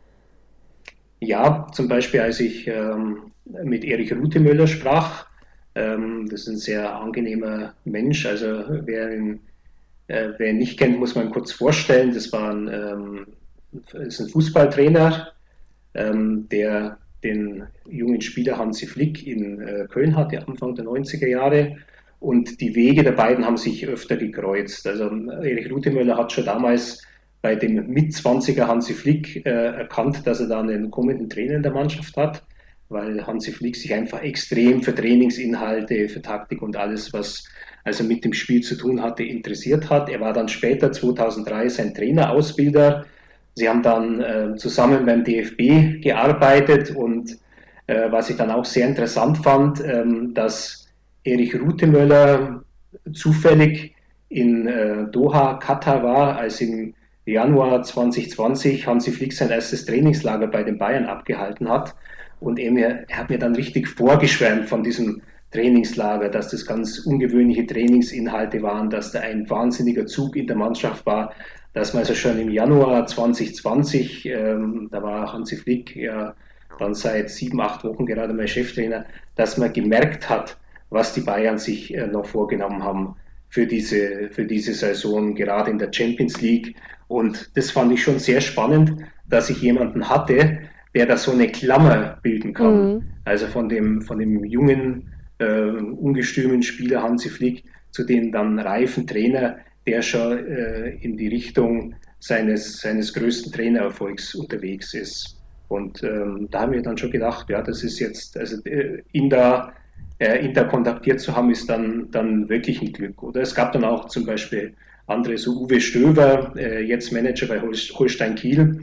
Ja, zum Beispiel, als ich ähm, mit Erich Rutemöller sprach. Ähm, das ist ein sehr angenehmer Mensch. Also wer ihn, äh, wer ihn nicht kennt, muss man kurz vorstellen. Das war ein, ähm, ist ein Fußballtrainer, ähm, der den jungen Spieler Hansi Flick in äh, Köln hatte, Anfang der 90er Jahre. Und die Wege der beiden haben sich öfter gekreuzt. Also Erich Rutemöller hat schon damals bei dem Mitzwanziger Hansi Flick äh, erkannt, dass er da einen kommenden Trainer in der Mannschaft hat, weil Hansi Flick sich einfach extrem für Trainingsinhalte, für Taktik und alles, was also mit dem Spiel zu tun hatte, interessiert hat. Er war dann später 2003 sein Trainerausbilder Sie haben dann äh, zusammen beim DFB gearbeitet und äh, was ich dann auch sehr interessant fand, ähm, dass Erich Rutemöller zufällig in äh, Doha, Katar war, als im Januar 2020 Hansi Flick sein erstes Trainingslager bei den Bayern abgehalten hat. Und er, mir, er hat mir dann richtig vorgeschwärmt von diesem Trainingslager, dass das ganz ungewöhnliche Trainingsinhalte waren, dass da ein wahnsinniger Zug in der Mannschaft war, dass man also schon im Januar 2020, ähm, da war Hansi Flick ja dann seit sieben, acht Wochen gerade mein Cheftrainer, dass man gemerkt hat, was die Bayern sich äh, noch vorgenommen haben für diese, für diese Saison, gerade in der Champions League. Und das fand ich schon sehr spannend, dass ich jemanden hatte, der da so eine Klammer bilden kann. Mhm. Also von dem, von dem jungen, äh, ungestümen Spieler Hansi Flick zu dem dann reifen Trainer, der schon äh, in die Richtung seines, seines größten Trainererfolgs unterwegs ist. Und ähm, da haben wir dann schon gedacht, ja, das ist jetzt, also äh, ihn da äh, ihn da kontaktiert zu haben, ist dann, dann wirklich ein Glück. Oder es gab dann auch zum Beispiel andere, so Uwe Stöber, äh, jetzt Manager bei Holstein Kiel,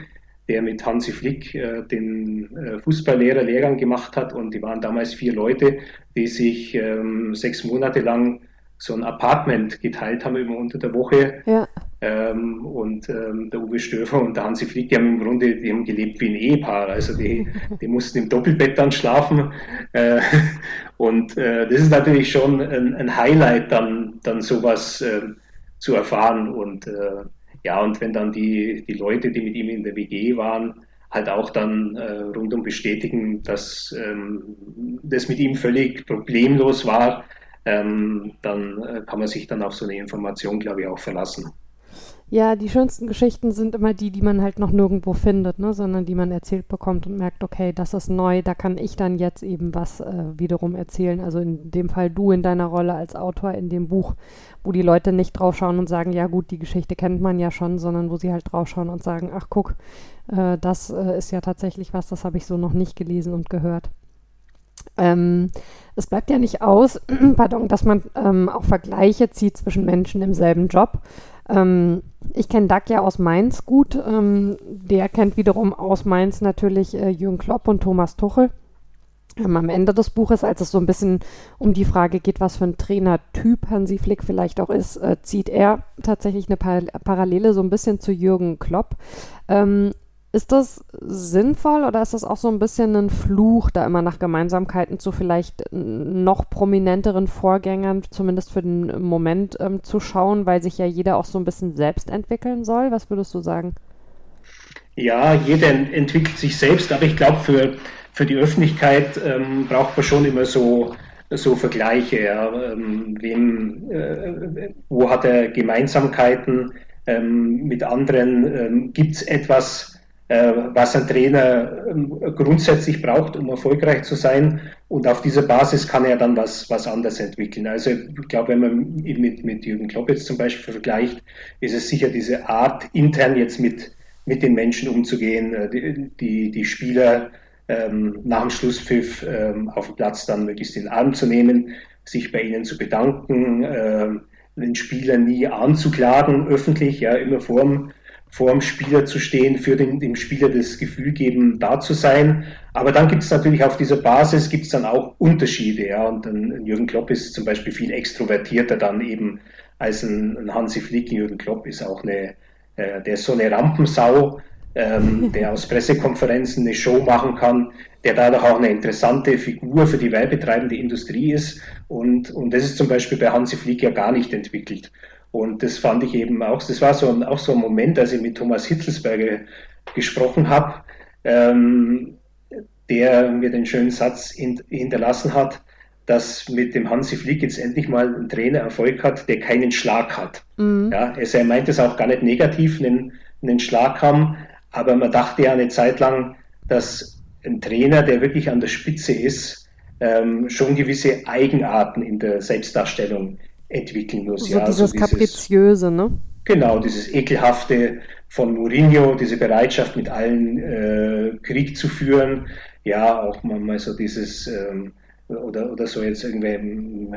der mit Hansi Flick äh, den äh, Fußballlehrer-Lehrgang gemacht hat. Und die waren damals vier Leute, die sich ähm, sechs Monate lang so ein Apartment geteilt haben immer unter der Woche. Ja. Ähm, und ähm, der Uwe Stöfer und der Hansi Flick, die haben im Grunde, die haben gelebt wie ein Ehepaar. Also die, *laughs* die mussten im Doppelbett dann schlafen. Äh, und das ist natürlich schon ein, ein Highlight, dann, dann sowas äh, zu erfahren. Und äh, ja, und wenn dann die, die Leute, die mit ihm in der WG waren, halt auch dann äh, rundum bestätigen, dass ähm, das mit ihm völlig problemlos war, ähm, dann äh, kann man sich dann auf so eine Information, glaube ich, auch verlassen. Ja, die schönsten Geschichten sind immer die, die man halt noch nirgendwo findet, ne? sondern die man erzählt bekommt und merkt, okay, das ist neu, da kann ich dann jetzt eben was äh, wiederum erzählen. Also in dem Fall du in deiner Rolle als Autor in dem Buch, wo die Leute nicht draufschauen und sagen, ja gut, die Geschichte kennt man ja schon, sondern wo sie halt draufschauen und sagen, ach guck, äh, das äh, ist ja tatsächlich was, das habe ich so noch nicht gelesen und gehört. Ähm, es bleibt ja nicht aus, *clears throat* pardon, dass man ähm, auch Vergleiche zieht zwischen Menschen im selben Job. Ähm, ich kenne Doug ja aus Mainz gut. Ähm, der kennt wiederum aus Mainz natürlich äh, Jürgen Klopp und Thomas Tuchel. Ähm, am Ende des Buches, als es so ein bisschen um die Frage geht, was für ein Trainertyp Hansi Flick vielleicht auch ist, äh, zieht er tatsächlich eine Par Parallele so ein bisschen zu Jürgen Klopp. Ist das sinnvoll oder ist das auch so ein bisschen ein Fluch, da immer nach Gemeinsamkeiten zu vielleicht noch prominenteren Vorgängern, zumindest für den Moment, ähm, zu schauen, weil sich ja jeder auch so ein bisschen selbst entwickeln soll? Was würdest du sagen? Ja, jeder entwickelt sich selbst, aber ich glaube, für, für die Öffentlichkeit ähm, braucht man schon immer so, so Vergleiche. Ja. Ähm, wem, äh, wo hat er Gemeinsamkeiten ähm, mit anderen? Ähm, Gibt es etwas, was ein Trainer ähm, grundsätzlich braucht, um erfolgreich zu sein. Und auf dieser Basis kann er dann was, was anderes entwickeln. Also ich glaube, wenn man mit, mit Jürgen Klopp jetzt zum Beispiel vergleicht, ist es sicher diese Art, intern jetzt mit, mit den Menschen umzugehen, äh, die, die, die Spieler ähm, nach dem Schlusspfiff ähm, auf dem Platz dann möglichst in den Arm zu nehmen, sich bei ihnen zu bedanken, äh, den Spieler nie anzuklagen öffentlich, ja, immer vorm vor dem Spieler zu stehen, für den, dem Spieler das Gefühl geben, da zu sein. Aber dann gibt es natürlich auf dieser Basis gibt es dann auch Unterschiede. Ja. Und ein Jürgen Klopp ist zum Beispiel viel extrovertierter dann eben als ein, ein Hansi Flick. Jürgen Klopp ist auch eine, äh, der ist so eine Rampensau, ähm, *laughs* der aus Pressekonferenzen eine Show machen kann, der dadurch auch eine interessante Figur für die werbetreibende Industrie ist. Und, und das ist zum Beispiel bei Hansi Flick ja gar nicht entwickelt. Und das fand ich eben auch, das war so ein, auch so ein Moment, als ich mit Thomas Hitzelsberger gesprochen habe, ähm, der mir den schönen Satz in, hinterlassen hat, dass mit dem Hansi Flick jetzt endlich mal ein Trainer Erfolg hat, der keinen Schlag hat. Mhm. Ja, also er meint es auch gar nicht negativ, einen, einen Schlag haben, aber man dachte ja eine Zeit lang, dass ein Trainer, der wirklich an der Spitze ist, ähm, schon gewisse Eigenarten in der Selbstdarstellung entwickeln muss. So ja, dieses, also dieses Kapriziöse, ne? Genau, dieses Ekelhafte von Mourinho, diese Bereitschaft, mit allen äh, Krieg zu führen. Ja, auch manchmal so dieses, ähm, oder, oder so jetzt irgendwelche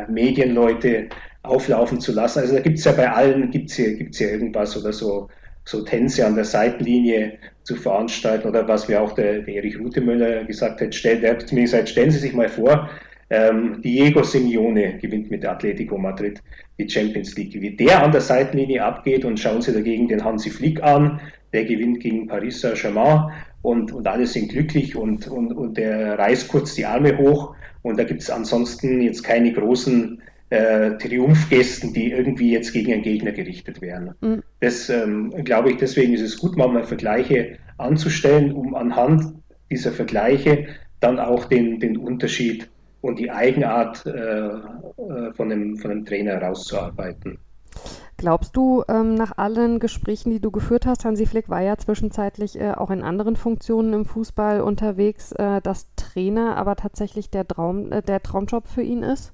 Medienleute auflaufen zu lassen. Also da gibt es ja bei allen, gibt es hier, gibt's hier irgendwas oder so, so Tänze an der Seitenlinie zu veranstalten oder was mir auch der, der Erich Rutemöller gesagt hat, stell, der hat zu mir gesagt, stellen Sie sich mal vor, ähm, Diego Simeone gewinnt mit Atletico Madrid die Champions League. Wie der an der Seitenlinie abgeht und schauen Sie dagegen den Hansi Flick an, der gewinnt gegen Paris Saint-Germain und, und alle sind glücklich und, und, und der reißt kurz die Arme hoch und da gibt es ansonsten jetzt keine großen äh, Triumphgesten, die irgendwie jetzt gegen einen Gegner gerichtet wären. Mhm. Das ähm, glaube ich, deswegen ist es gut, mal Vergleiche anzustellen, um anhand dieser Vergleiche dann auch den, den Unterschied und die Eigenart äh, äh, von, dem, von dem Trainer herauszuarbeiten. Glaubst du, ähm, nach allen Gesprächen, die du geführt hast, Hansi Flick war ja zwischenzeitlich äh, auch in anderen Funktionen im Fußball unterwegs, äh, dass Trainer aber tatsächlich der, Traum, äh, der Traumjob für ihn ist?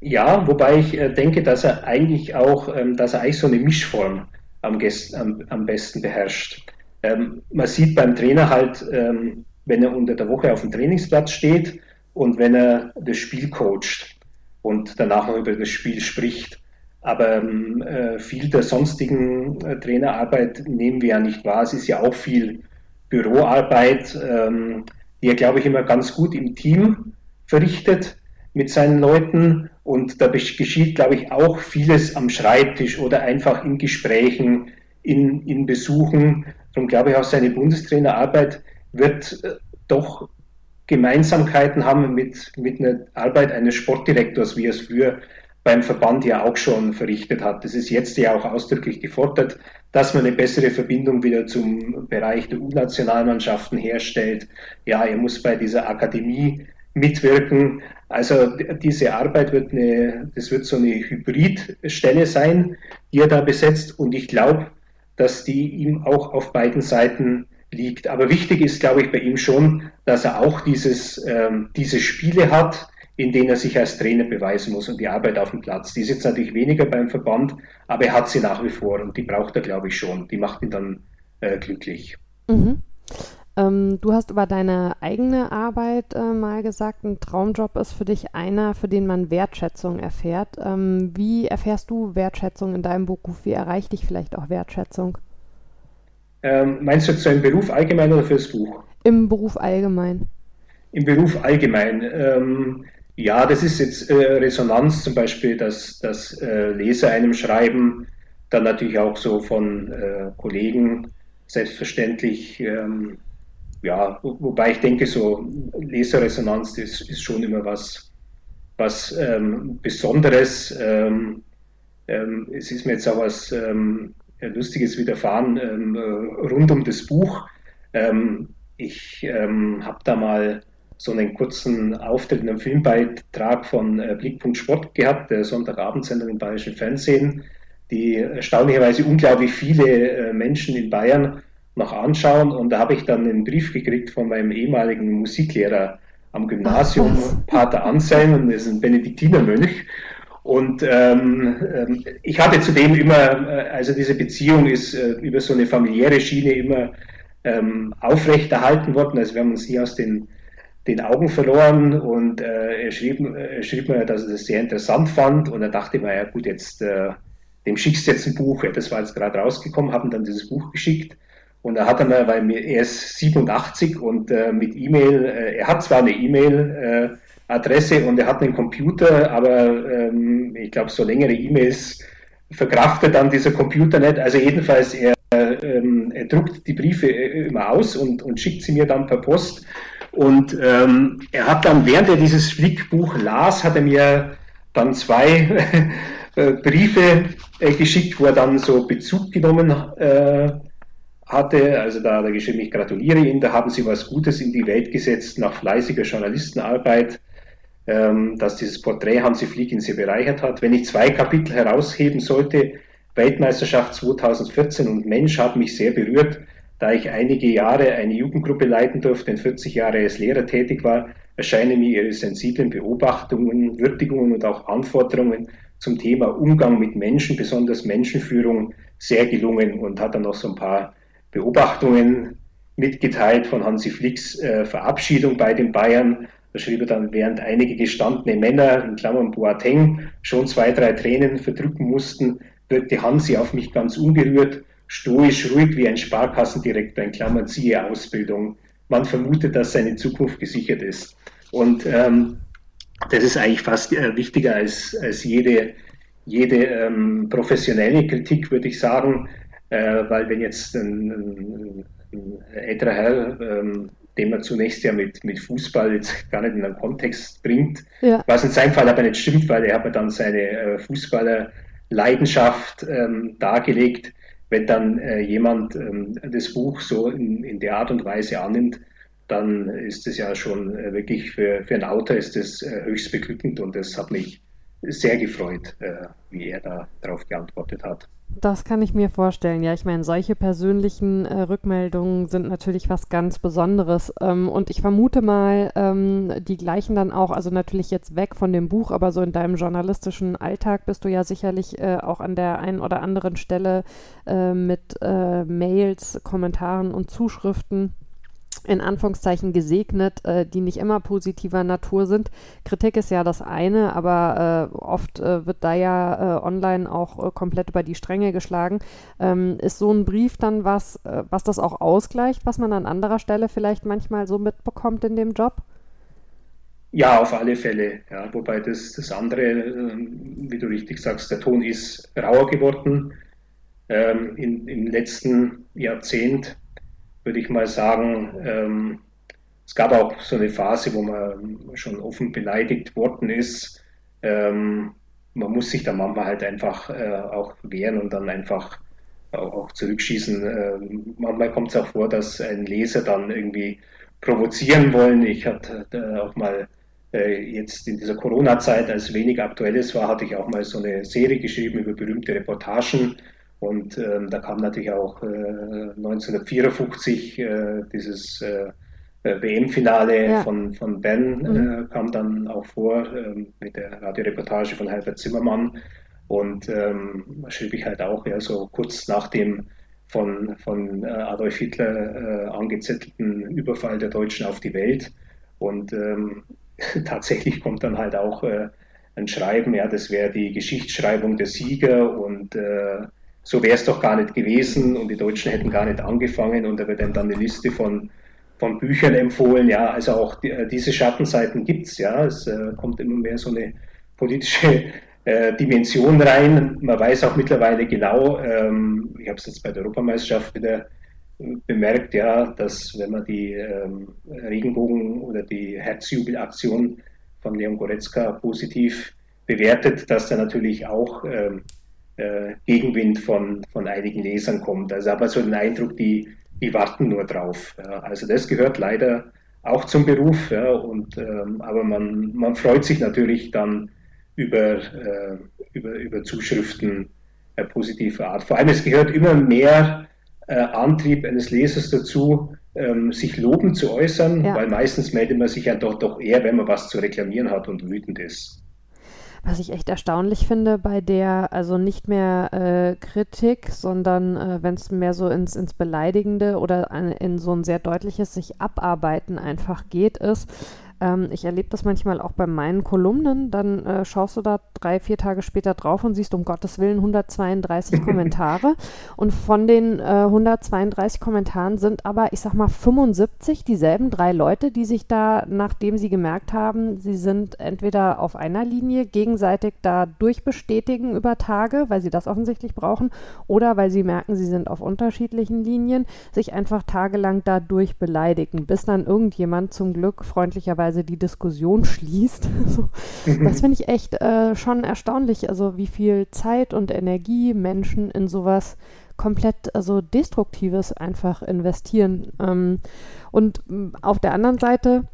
Ja, wobei ich äh, denke, dass er eigentlich auch, ähm, dass er eigentlich so eine Mischform am, am, am besten beherrscht. Ähm, man sieht beim Trainer halt, ähm, wenn er unter der Woche auf dem Trainingsplatz steht und wenn er das Spiel coacht und danach noch über das Spiel spricht. Aber ähm, äh, viel der sonstigen äh, Trainerarbeit nehmen wir ja nicht wahr. Es ist ja auch viel Büroarbeit, ähm, die er, glaube ich, immer ganz gut im Team verrichtet mit seinen Leuten. Und da geschieht, glaube ich, auch vieles am Schreibtisch oder einfach in Gesprächen, in, in Besuchen. Darum glaube ich, auch seine Bundestrainerarbeit wird äh, doch Gemeinsamkeiten haben mit, mit einer Arbeit eines Sportdirektors, wie er es früher beim Verband ja auch schon verrichtet hat. Das ist jetzt ja auch ausdrücklich gefordert, dass man eine bessere Verbindung wieder zum Bereich der U-Nationalmannschaften herstellt. Ja, er muss bei dieser Akademie mitwirken. Also diese Arbeit wird eine, das wird so eine Hybridstelle sein, die er da besetzt. Und ich glaube, dass die ihm auch auf beiden Seiten liegt. Aber wichtig ist, glaube ich, bei ihm schon, dass er auch dieses, ähm, diese Spiele hat, in denen er sich als Trainer beweisen muss und die Arbeit auf dem Platz. Die ist jetzt natürlich weniger beim Verband, aber er hat sie nach wie vor und die braucht er, glaube ich, schon. Die macht ihn dann äh, glücklich. Mhm. Ähm, du hast über deine eigene Arbeit äh, mal gesagt, ein Traumjob ist für dich einer, für den man Wertschätzung erfährt. Ähm, wie erfährst du Wertschätzung in deinem Beruf? Wie erreicht dich vielleicht auch Wertschätzung? Ähm, meinst du jetzt im Beruf allgemein oder fürs Buch? Im Beruf allgemein. Im Beruf allgemein. Ähm, ja, das ist jetzt äh, Resonanz zum Beispiel, dass, dass äh, Leser einem schreiben, dann natürlich auch so von äh, Kollegen selbstverständlich. Ähm, ja, wo, wobei ich denke, so Leserresonanz ist, ist schon immer was, was ähm, Besonderes. Ähm, ähm es ist mir jetzt auch was ähm, Lustiges widerfahren ähm, äh, rund um das Buch. ich habe da mal so einen kurzen Auftritt in einem Filmbeitrag von äh, Blickpunkt Sport gehabt, der Sonntagabendsendung im Bayerischen Fernsehen, die erstaunlicherweise unglaublich viele äh, Menschen in Bayern noch anschauen. Und da habe ich dann einen Brief gekriegt von meinem ehemaligen Musiklehrer am Gymnasium, Pater Anselm, und das ist ein Benediktinermönch. Und ähm, ähm, ich hatte zudem immer, äh, also diese Beziehung ist äh, über so eine familiäre Schiene immer ähm, aufrechterhalten worden. Also wir haben uns nie aus den den Augen verloren und äh, er, schrieb, er schrieb mir, dass er das sehr interessant fand und er dachte mir, ja gut, jetzt äh, dem schickst jetzt ein Buch. Das war jetzt gerade rausgekommen, haben dann dieses Buch geschickt und er hat weil mir, er ist 87 und äh, mit E-Mail, äh, er hat zwar eine E-Mail äh, Adresse und er hat einen Computer, aber ähm, ich glaube, so längere E-Mails verkraftet dann dieser Computer nicht. Also jedenfalls, er, ähm, er druckt die Briefe äh, immer aus und, und schickt sie mir dann per Post. Und ähm, er hat dann, während er dieses Flickbuch las, hat er mir dann zwei *laughs* äh, Briefe äh, geschickt, wo er dann so Bezug genommen äh, hatte. Also da hat er geschrieben, ich gratuliere Ihnen, da haben Sie was Gutes in die Welt gesetzt nach fleißiger Journalistenarbeit, ähm, dass dieses Porträt Hansi Flick ihn sehr bereichert hat. Wenn ich zwei Kapitel herausheben sollte, Weltmeisterschaft 2014 und Mensch hat mich sehr berührt, da ich einige Jahre eine Jugendgruppe leiten durfte und 40 Jahre als Lehrer tätig war, erscheinen mir Ihre sensiblen Beobachtungen, Würdigungen und auch Anforderungen zum Thema Umgang mit Menschen, besonders Menschenführung, sehr gelungen und hat dann noch so ein paar Beobachtungen mitgeteilt von Hansi Flicks äh, Verabschiedung bei den Bayern. Da schrieb er dann, während einige gestandene Männer, in Klammern Boateng, schon zwei, drei Tränen verdrücken mussten, wirkte Hansi auf mich ganz ungerührt stoisch ruhig wie ein Sparkassendirektor in Klammern siehe Ausbildung. Man vermutet, dass seine Zukunft gesichert ist. Und ähm, das ist eigentlich fast äh, wichtiger als, als jede, jede ähm, professionelle Kritik, würde ich sagen, äh, weil wenn jetzt ein, ein, ein älterer Herr, ähm, den man zunächst ja mit, mit Fußball jetzt gar nicht in einen Kontext bringt, ja. was in seinem Fall aber nicht stimmt, weil er hat dann seine äh, Fußballerleidenschaft ähm, dargelegt, wenn dann äh, jemand ähm, das Buch so in, in, der Art und Weise annimmt, dann ist es ja schon äh, wirklich für, für einen Autor ist es äh, höchst beglückend und es hat mich sehr gefreut, äh, wie er da darauf geantwortet hat. Das kann ich mir vorstellen. Ja, ich meine, solche persönlichen äh, Rückmeldungen sind natürlich was ganz Besonderes. Ähm, und ich vermute mal, ähm, die gleichen dann auch, also natürlich jetzt weg von dem Buch, aber so in deinem journalistischen Alltag bist du ja sicherlich äh, auch an der einen oder anderen Stelle äh, mit äh, Mails, Kommentaren und Zuschriften in Anführungszeichen gesegnet, äh, die nicht immer positiver Natur sind. Kritik ist ja das eine, aber äh, oft äh, wird da ja äh, online auch äh, komplett über die Stränge geschlagen. Ähm, ist so ein Brief dann was, äh, was das auch ausgleicht, was man an anderer Stelle vielleicht manchmal so mitbekommt in dem Job? Ja, auf alle Fälle. Ja, wobei das, das andere, ähm, wie du richtig sagst, der Ton ist rauer geworden. Ähm, in, Im letzten Jahrzehnt würde ich mal sagen, ähm, es gab auch so eine Phase, wo man schon offen beleidigt worden ist. Ähm, man muss sich da manchmal halt einfach äh, auch wehren und dann einfach auch, auch zurückschießen. Ähm, manchmal kommt es auch vor, dass ein Leser dann irgendwie provozieren wollen. Ich hatte äh, auch mal äh, jetzt in dieser Corona-Zeit, als wenig Aktuelles war, hatte ich auch mal so eine Serie geschrieben über berühmte Reportagen und ähm, da kam natürlich auch äh, 1954 äh, dieses äh, äh WM-Finale ja. von, von Ben, mhm. Äh, kam dann auch vor ähm, mit der Radioreportage von Herbert Zimmermann. Und ähm, schrieb ich halt auch ja, so kurz nach dem von, von äh, Adolf Hitler angezettelten Überfall der Deutschen auf die Welt. Und ähm, *laughs* tatsächlich kommt dann halt auch ein Schreiben, ja, das wäre die Geschichtsschreibung der Sieger und so wäre es doch gar nicht gewesen und die Deutschen hätten gar nicht angefangen und da wird einem dann eine Liste von, von Büchern empfohlen. Ja, also auch die, äh, diese Schattenseiten gibt es, ja. Es äh, kommt immer mehr so eine politische *laughs* äh, Dimension rein. Man weiß auch mittlerweile genau, ähm, ich habe es jetzt bei der Europameisterschaft wieder äh, bemerkt, ja, dass wenn man die ähm, Regenbogen oder die Herzjubelaktion von Leon Goretzka positiv bewertet, dass da natürlich auch ähm, äh, Gegenwind von, von einigen Lesern kommt. Also aber so den Eindruck, die, die warten nur drauf. Ja. Also das gehört leider auch zum Beruf. Ja. Und, ähm, aber man, man freut sich natürlich dann über, äh, über, über Zuschriften äh, positiver Art. Vor allem es gehört immer mehr äh, Antrieb eines Lesers dazu, ähm, sich lobend zu äußern, ja. weil meistens meldet man sich ja doch, doch eher, wenn man was zu reklamieren hat und wütend ist. Was ich echt erstaunlich finde bei der, also nicht mehr äh, Kritik, sondern äh, wenn es mehr so ins, ins Beleidigende oder in so ein sehr deutliches sich abarbeiten einfach geht, ist, ähm, ich erlebe das manchmal auch bei meinen Kolumnen. Dann äh, schaust du da drei, vier Tage später drauf und siehst um Gottes Willen 132 *laughs* Kommentare. Und von den äh, 132 Kommentaren sind aber, ich sag mal, 75 dieselben drei Leute, die sich da, nachdem sie gemerkt haben, sie sind entweder auf einer Linie gegenseitig da durchbestätigen über Tage, weil sie das offensichtlich brauchen, oder weil sie merken, sie sind auf unterschiedlichen Linien, sich einfach tagelang da durchbeleidigen, bis dann irgendjemand zum Glück freundlicherweise teilweise die Diskussion *laughs* schließt. *laughs* so, das finde ich echt äh, schon erstaunlich, also wie viel Zeit und Energie Menschen in sowas komplett also Destruktives einfach investieren. Ähm, und auf der anderen Seite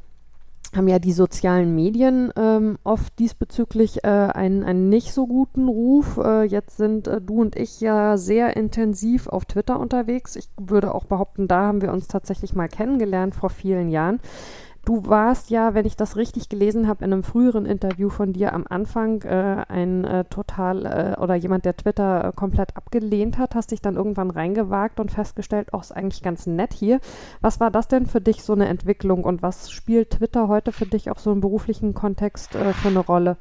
haben ja die sozialen Medien ähm, oft diesbezüglich äh, einen, einen nicht so guten Ruf. Äh, jetzt sind äh, du und ich ja sehr intensiv auf Twitter unterwegs. Ich würde auch behaupten, da haben wir uns tatsächlich mal kennengelernt vor vielen Jahren. Du warst ja, wenn ich das richtig gelesen habe, in einem früheren Interview von dir am Anfang äh, ein äh, total äh, oder jemand, der Twitter äh, komplett abgelehnt hat, hast dich dann irgendwann reingewagt und festgestellt, oh, ist eigentlich ganz nett hier. Was war das denn für dich so eine Entwicklung und was spielt Twitter heute für dich auch so im beruflichen Kontext äh, für eine Rolle?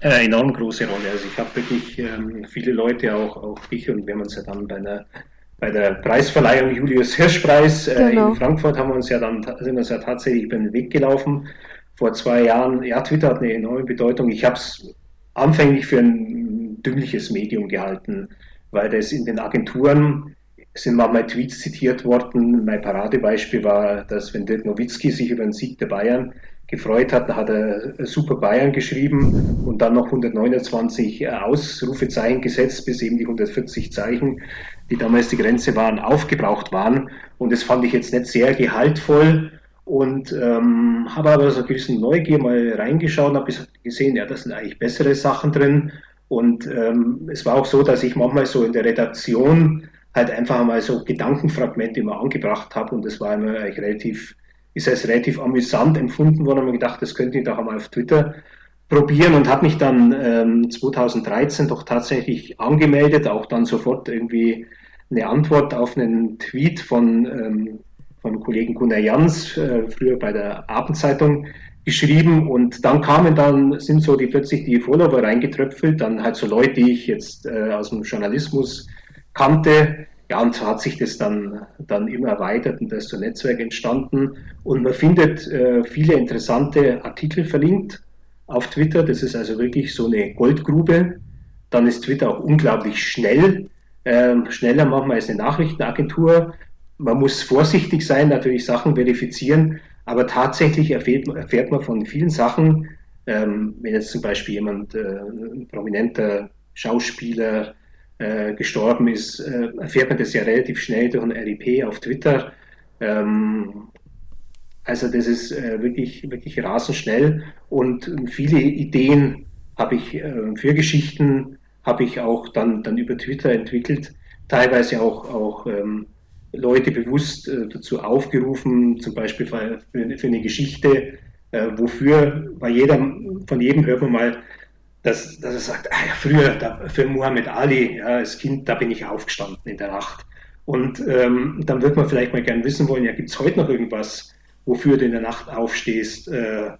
Äh, enorm große Rolle. Also ich habe wirklich ähm, viele Leute, auch, auch dich, und wir haben uns ja dann bei einer bei der Preisverleihung Julius Hirschpreis äh, genau. in Frankfurt haben wir uns ja dann sind wir uns ja tatsächlich über den Weg gelaufen. Vor zwei Jahren, ja, Twitter hat eine enorme Bedeutung. Ich habe es anfänglich für ein dümmliches Medium gehalten, weil das in den Agenturen sind manchmal Tweets zitiert worden. Mein Paradebeispiel war, dass wenn Dirk Nowitzki sich über den Sieg der Bayern gefreut hat, da hat er Super Bayern geschrieben und dann noch 129 äh, Ausrufezeichen gesetzt, bis eben die 140 Zeichen die damals die Grenze waren, aufgebraucht waren. Und das fand ich jetzt nicht sehr gehaltvoll und ähm, habe aber so eine gewisse Neugier mal reingeschaut habe gesehen, ja, da sind eigentlich bessere Sachen drin. Und ähm, es war auch so, dass ich manchmal so in der Redaktion halt einfach mal so Gedankenfragmente immer angebracht habe und das war immer eigentlich relativ, ist als relativ amüsant empfunden worden und mir gedacht, das könnte ich doch einmal auf Twitter probieren und habe mich dann ähm, 2013 doch tatsächlich angemeldet, auch dann sofort irgendwie eine Antwort auf einen Tweet von, ähm, von Kollegen Gunnar Jans, äh, früher bei der Abendzeitung, geschrieben und dann kamen dann, sind so die plötzlich die Follower reingetröpfelt, dann halt so Leute, die ich jetzt äh, aus dem Journalismus kannte. Ja, und so hat sich das dann, dann immer erweitert und da ist so ein Netzwerk entstanden. Und man findet äh, viele interessante Artikel verlinkt auf Twitter. Das ist also wirklich so eine Goldgrube. Dann ist Twitter auch unglaublich schnell. Ähm, schneller manchmal als eine Nachrichtenagentur. Man muss vorsichtig sein, natürlich Sachen verifizieren, aber tatsächlich erfährt, erfährt man von vielen Sachen, ähm, wenn jetzt zum Beispiel jemand, äh, ein prominenter Schauspieler, äh, gestorben ist, äh, erfährt man das ja relativ schnell durch ein RIP auf Twitter. Ähm, also das ist äh, wirklich, wirklich rasend schnell und viele Ideen habe ich äh, für Geschichten habe ich auch dann, dann über Twitter entwickelt, teilweise auch, auch ähm, Leute bewusst äh, dazu aufgerufen, zum Beispiel für, für eine Geschichte, äh, wofür bei jeder, von jedem hört man mal, dass, dass er sagt, ah ja, früher da, für Muhammad Ali ja, als Kind, da bin ich aufgestanden in der Nacht. Und ähm, dann wird man vielleicht mal gern wissen wollen, ja, gibt es heute noch irgendwas, wofür du in der Nacht aufstehst? Äh,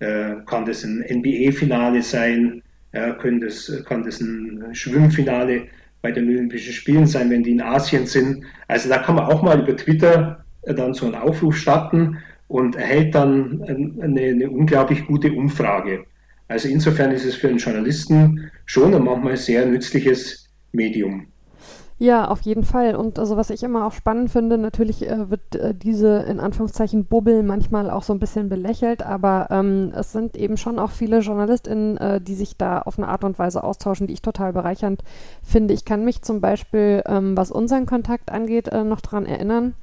äh, kann das ein NBA-Finale sein? Ja, können das, kann das ein Schwimmfinale bei den Olympischen Spielen sein, wenn die in Asien sind? Also da kann man auch mal über Twitter dann so einen Aufruf starten und erhält dann eine, eine unglaublich gute Umfrage. Also insofern ist es für einen Journalisten schon ein manchmal sehr nützliches Medium. Ja, auf jeden Fall. Und also was ich immer auch spannend finde, natürlich äh, wird äh, diese in Anführungszeichen Bubbel manchmal auch so ein bisschen belächelt, aber ähm, es sind eben schon auch viele JournalistInnen, äh, die sich da auf eine Art und Weise austauschen, die ich total bereichernd finde. Ich kann mich zum Beispiel, ähm, was unseren Kontakt angeht, äh, noch daran erinnern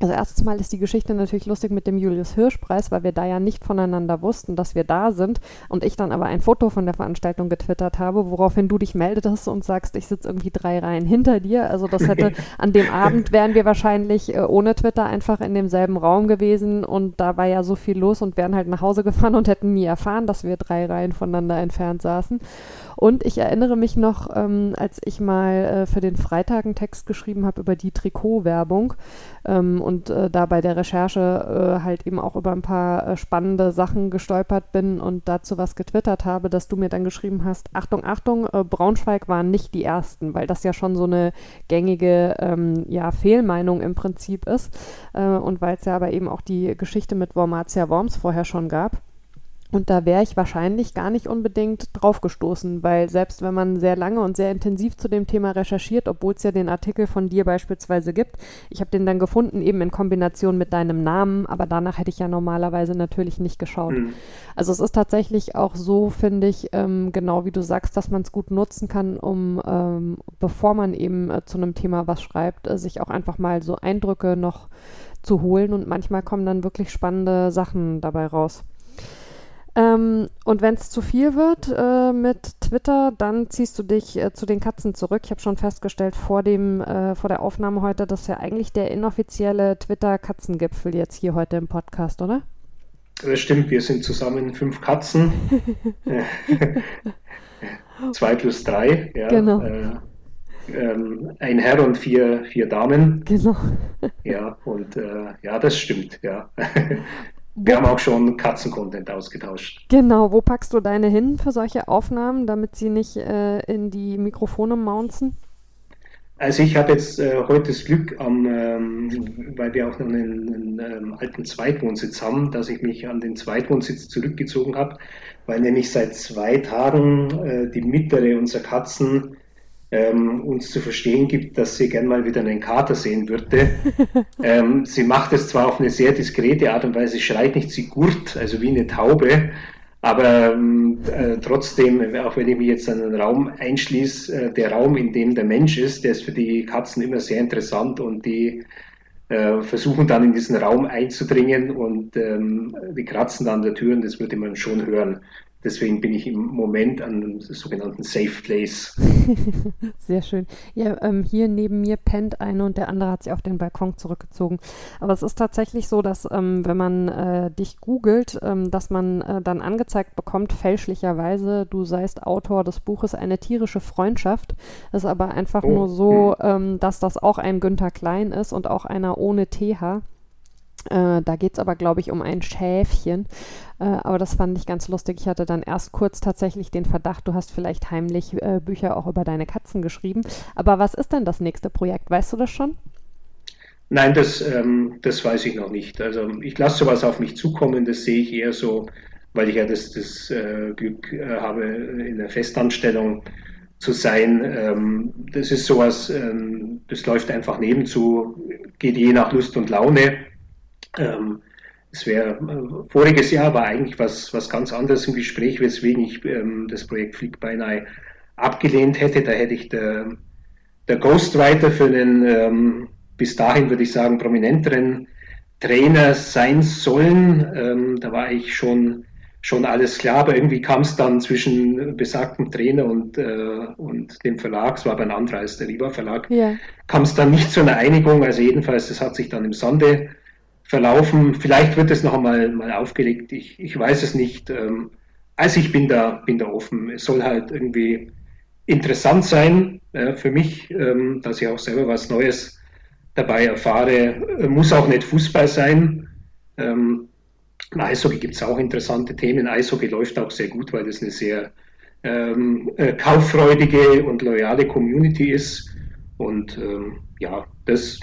also erstens mal ist die Geschichte natürlich lustig mit dem Julius Hirsch-Preis, weil wir da ja nicht voneinander wussten, dass wir da sind und ich dann aber ein Foto von der Veranstaltung getwittert habe, woraufhin du dich meldetest und sagst, ich sitze irgendwie drei Reihen hinter dir. Also das hätte *laughs* an dem Abend wären wir wahrscheinlich äh, ohne Twitter einfach in demselben Raum gewesen und da war ja so viel los und wären halt nach Hause gefahren und hätten nie erfahren, dass wir drei Reihen voneinander entfernt saßen. Und ich erinnere mich noch, ähm, als ich mal äh, für den Freitag einen Text geschrieben habe über die Trikotwerbung ähm, und äh, da bei der Recherche äh, halt eben auch über ein paar äh, spannende Sachen gestolpert bin und dazu was getwittert habe, dass du mir dann geschrieben hast, Achtung, Achtung, äh, Braunschweig waren nicht die Ersten, weil das ja schon so eine gängige ähm, ja, Fehlmeinung im Prinzip ist äh, und weil es ja aber eben auch die Geschichte mit Wormatia Worms vorher schon gab. Und da wäre ich wahrscheinlich gar nicht unbedingt draufgestoßen, weil selbst wenn man sehr lange und sehr intensiv zu dem Thema recherchiert, obwohl es ja den Artikel von dir beispielsweise gibt, ich habe den dann gefunden, eben in Kombination mit deinem Namen, aber danach hätte ich ja normalerweise natürlich nicht geschaut. Mhm. Also es ist tatsächlich auch so, finde ich, ähm, genau wie du sagst, dass man es gut nutzen kann, um, ähm, bevor man eben äh, zu einem Thema was schreibt, äh, sich auch einfach mal so Eindrücke noch zu holen und manchmal kommen dann wirklich spannende Sachen dabei raus. Ähm, und wenn es zu viel wird äh, mit Twitter, dann ziehst du dich äh, zu den Katzen zurück. Ich habe schon festgestellt vor dem äh, vor der Aufnahme heute, das ist ja eigentlich der inoffizielle Twitter-Katzengipfel jetzt hier heute im Podcast, oder? Das stimmt, wir sind zusammen fünf Katzen. *laughs* Zwei plus drei, ja. Genau. Äh, ähm, ein Herr und vier, vier Damen. Genau. ja, und äh, ja, das stimmt, ja. *laughs* Wir haben auch schon Katzencontent ausgetauscht. Genau, wo packst du deine hin für solche Aufnahmen, damit sie nicht äh, in die Mikrofone mounzen? Also ich habe jetzt äh, heute das Glück, am, ähm, weil wir auch noch einen, einen ähm, alten Zweitwohnsitz haben, dass ich mich an den Zweitwohnsitz zurückgezogen habe, weil nämlich seit zwei Tagen äh, die mittlere unserer Katzen ähm, uns zu verstehen gibt, dass sie gern mal wieder einen Kater sehen würde. *laughs* ähm, sie macht es zwar auf eine sehr diskrete Art und Weise, schreit nicht, sie gurt, also wie eine Taube, aber ähm, äh, trotzdem, auch wenn ich mich jetzt an einen Raum einschließe, äh, der Raum, in dem der Mensch ist, der ist für die Katzen immer sehr interessant und die äh, versuchen dann in diesen Raum einzudringen und ähm, die kratzen dann an der Tür und das würde man schon hören. Deswegen bin ich im Moment an einem sogenannten Safe Place. *laughs* Sehr schön. Ja, ähm, hier neben mir pennt eine und der andere hat sich auf den Balkon zurückgezogen. Aber es ist tatsächlich so, dass ähm, wenn man äh, dich googelt, ähm, dass man äh, dann angezeigt bekommt, fälschlicherweise, du seist Autor des Buches Eine tierische Freundschaft. Ist aber einfach oh. nur so, hm. dass das auch ein Günther Klein ist und auch einer ohne TH. Äh, da geht es aber, glaube ich, um ein Schäfchen. Äh, aber das fand ich ganz lustig. Ich hatte dann erst kurz tatsächlich den Verdacht, du hast vielleicht heimlich äh, Bücher auch über deine Katzen geschrieben. Aber was ist denn das nächste Projekt? Weißt du das schon? Nein, das, ähm, das weiß ich noch nicht. Also ich lasse sowas auf mich zukommen. Das sehe ich eher so, weil ich ja das, das äh, Glück äh, habe, in der Festanstellung zu sein. Ähm, das ist sowas, ähm, das läuft einfach nebenzu, geht je nach Lust und Laune. Ähm, es wäre äh, voriges Jahr war eigentlich was, was ganz anderes im Gespräch, weswegen ich ähm, das Projekt Flieg beinahe abgelehnt hätte. Da hätte ich der, der Ghostwriter für einen ähm, bis dahin, würde ich sagen, prominenteren Trainer sein sollen. Ähm, da war ich schon, schon alles klar, aber irgendwie kam es dann zwischen besagtem Trainer und, äh, und dem Verlag, es war aber ein anderer als der Lieber Verlag, ja. kam es dann nicht zu einer Einigung. Also jedenfalls, das hat sich dann im Sande verlaufen. Vielleicht wird es noch einmal mal aufgelegt. Ich, ich weiß es nicht. Ähm, also ich bin da, bin da offen. Es soll halt irgendwie interessant sein äh, für mich, ähm, dass ich auch selber was Neues dabei erfahre. Muss auch nicht Fußball sein. Ähm, Eishockey gibt es auch interessante Themen. Eishockey läuft auch sehr gut, weil das eine sehr ähm, äh, kauffreudige und loyale Community ist. Und ähm, ja, das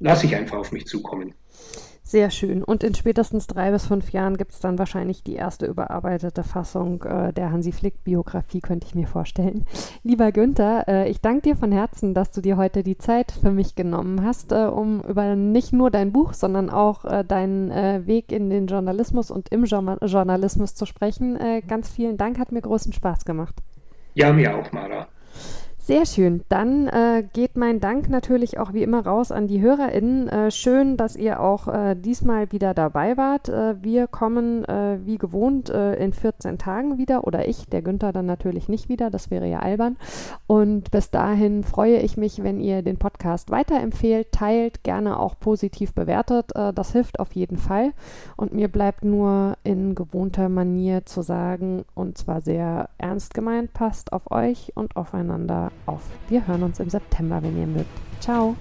lasse ich einfach auf mich zukommen. Sehr schön. Und in spätestens drei bis fünf Jahren gibt es dann wahrscheinlich die erste überarbeitete Fassung äh, der Hansi Flick-Biografie, könnte ich mir vorstellen. *laughs* Lieber Günther, äh, ich danke dir von Herzen, dass du dir heute die Zeit für mich genommen hast, äh, um über nicht nur dein Buch, sondern auch äh, deinen äh, Weg in den Journalismus und im jo Journalismus zu sprechen. Äh, ganz vielen Dank, hat mir großen Spaß gemacht. Ja, mir auch, Mara. Sehr schön. Dann äh, geht mein Dank natürlich auch wie immer raus an die HörerInnen. Äh, schön, dass ihr auch äh, diesmal wieder dabei wart. Äh, wir kommen äh, wie gewohnt äh, in 14 Tagen wieder oder ich, der Günther dann natürlich nicht wieder. Das wäre ja albern. Und bis dahin freue ich mich, wenn ihr den Podcast weiterempfehlt, teilt, gerne auch positiv bewertet. das hilft auf jeden Fall. Und mir bleibt nur in gewohnter Manier zu sagen, und zwar sehr ernst gemeint, passt auf euch und aufeinander auf. Wir hören uns im September, wenn ihr mögt. Ciao!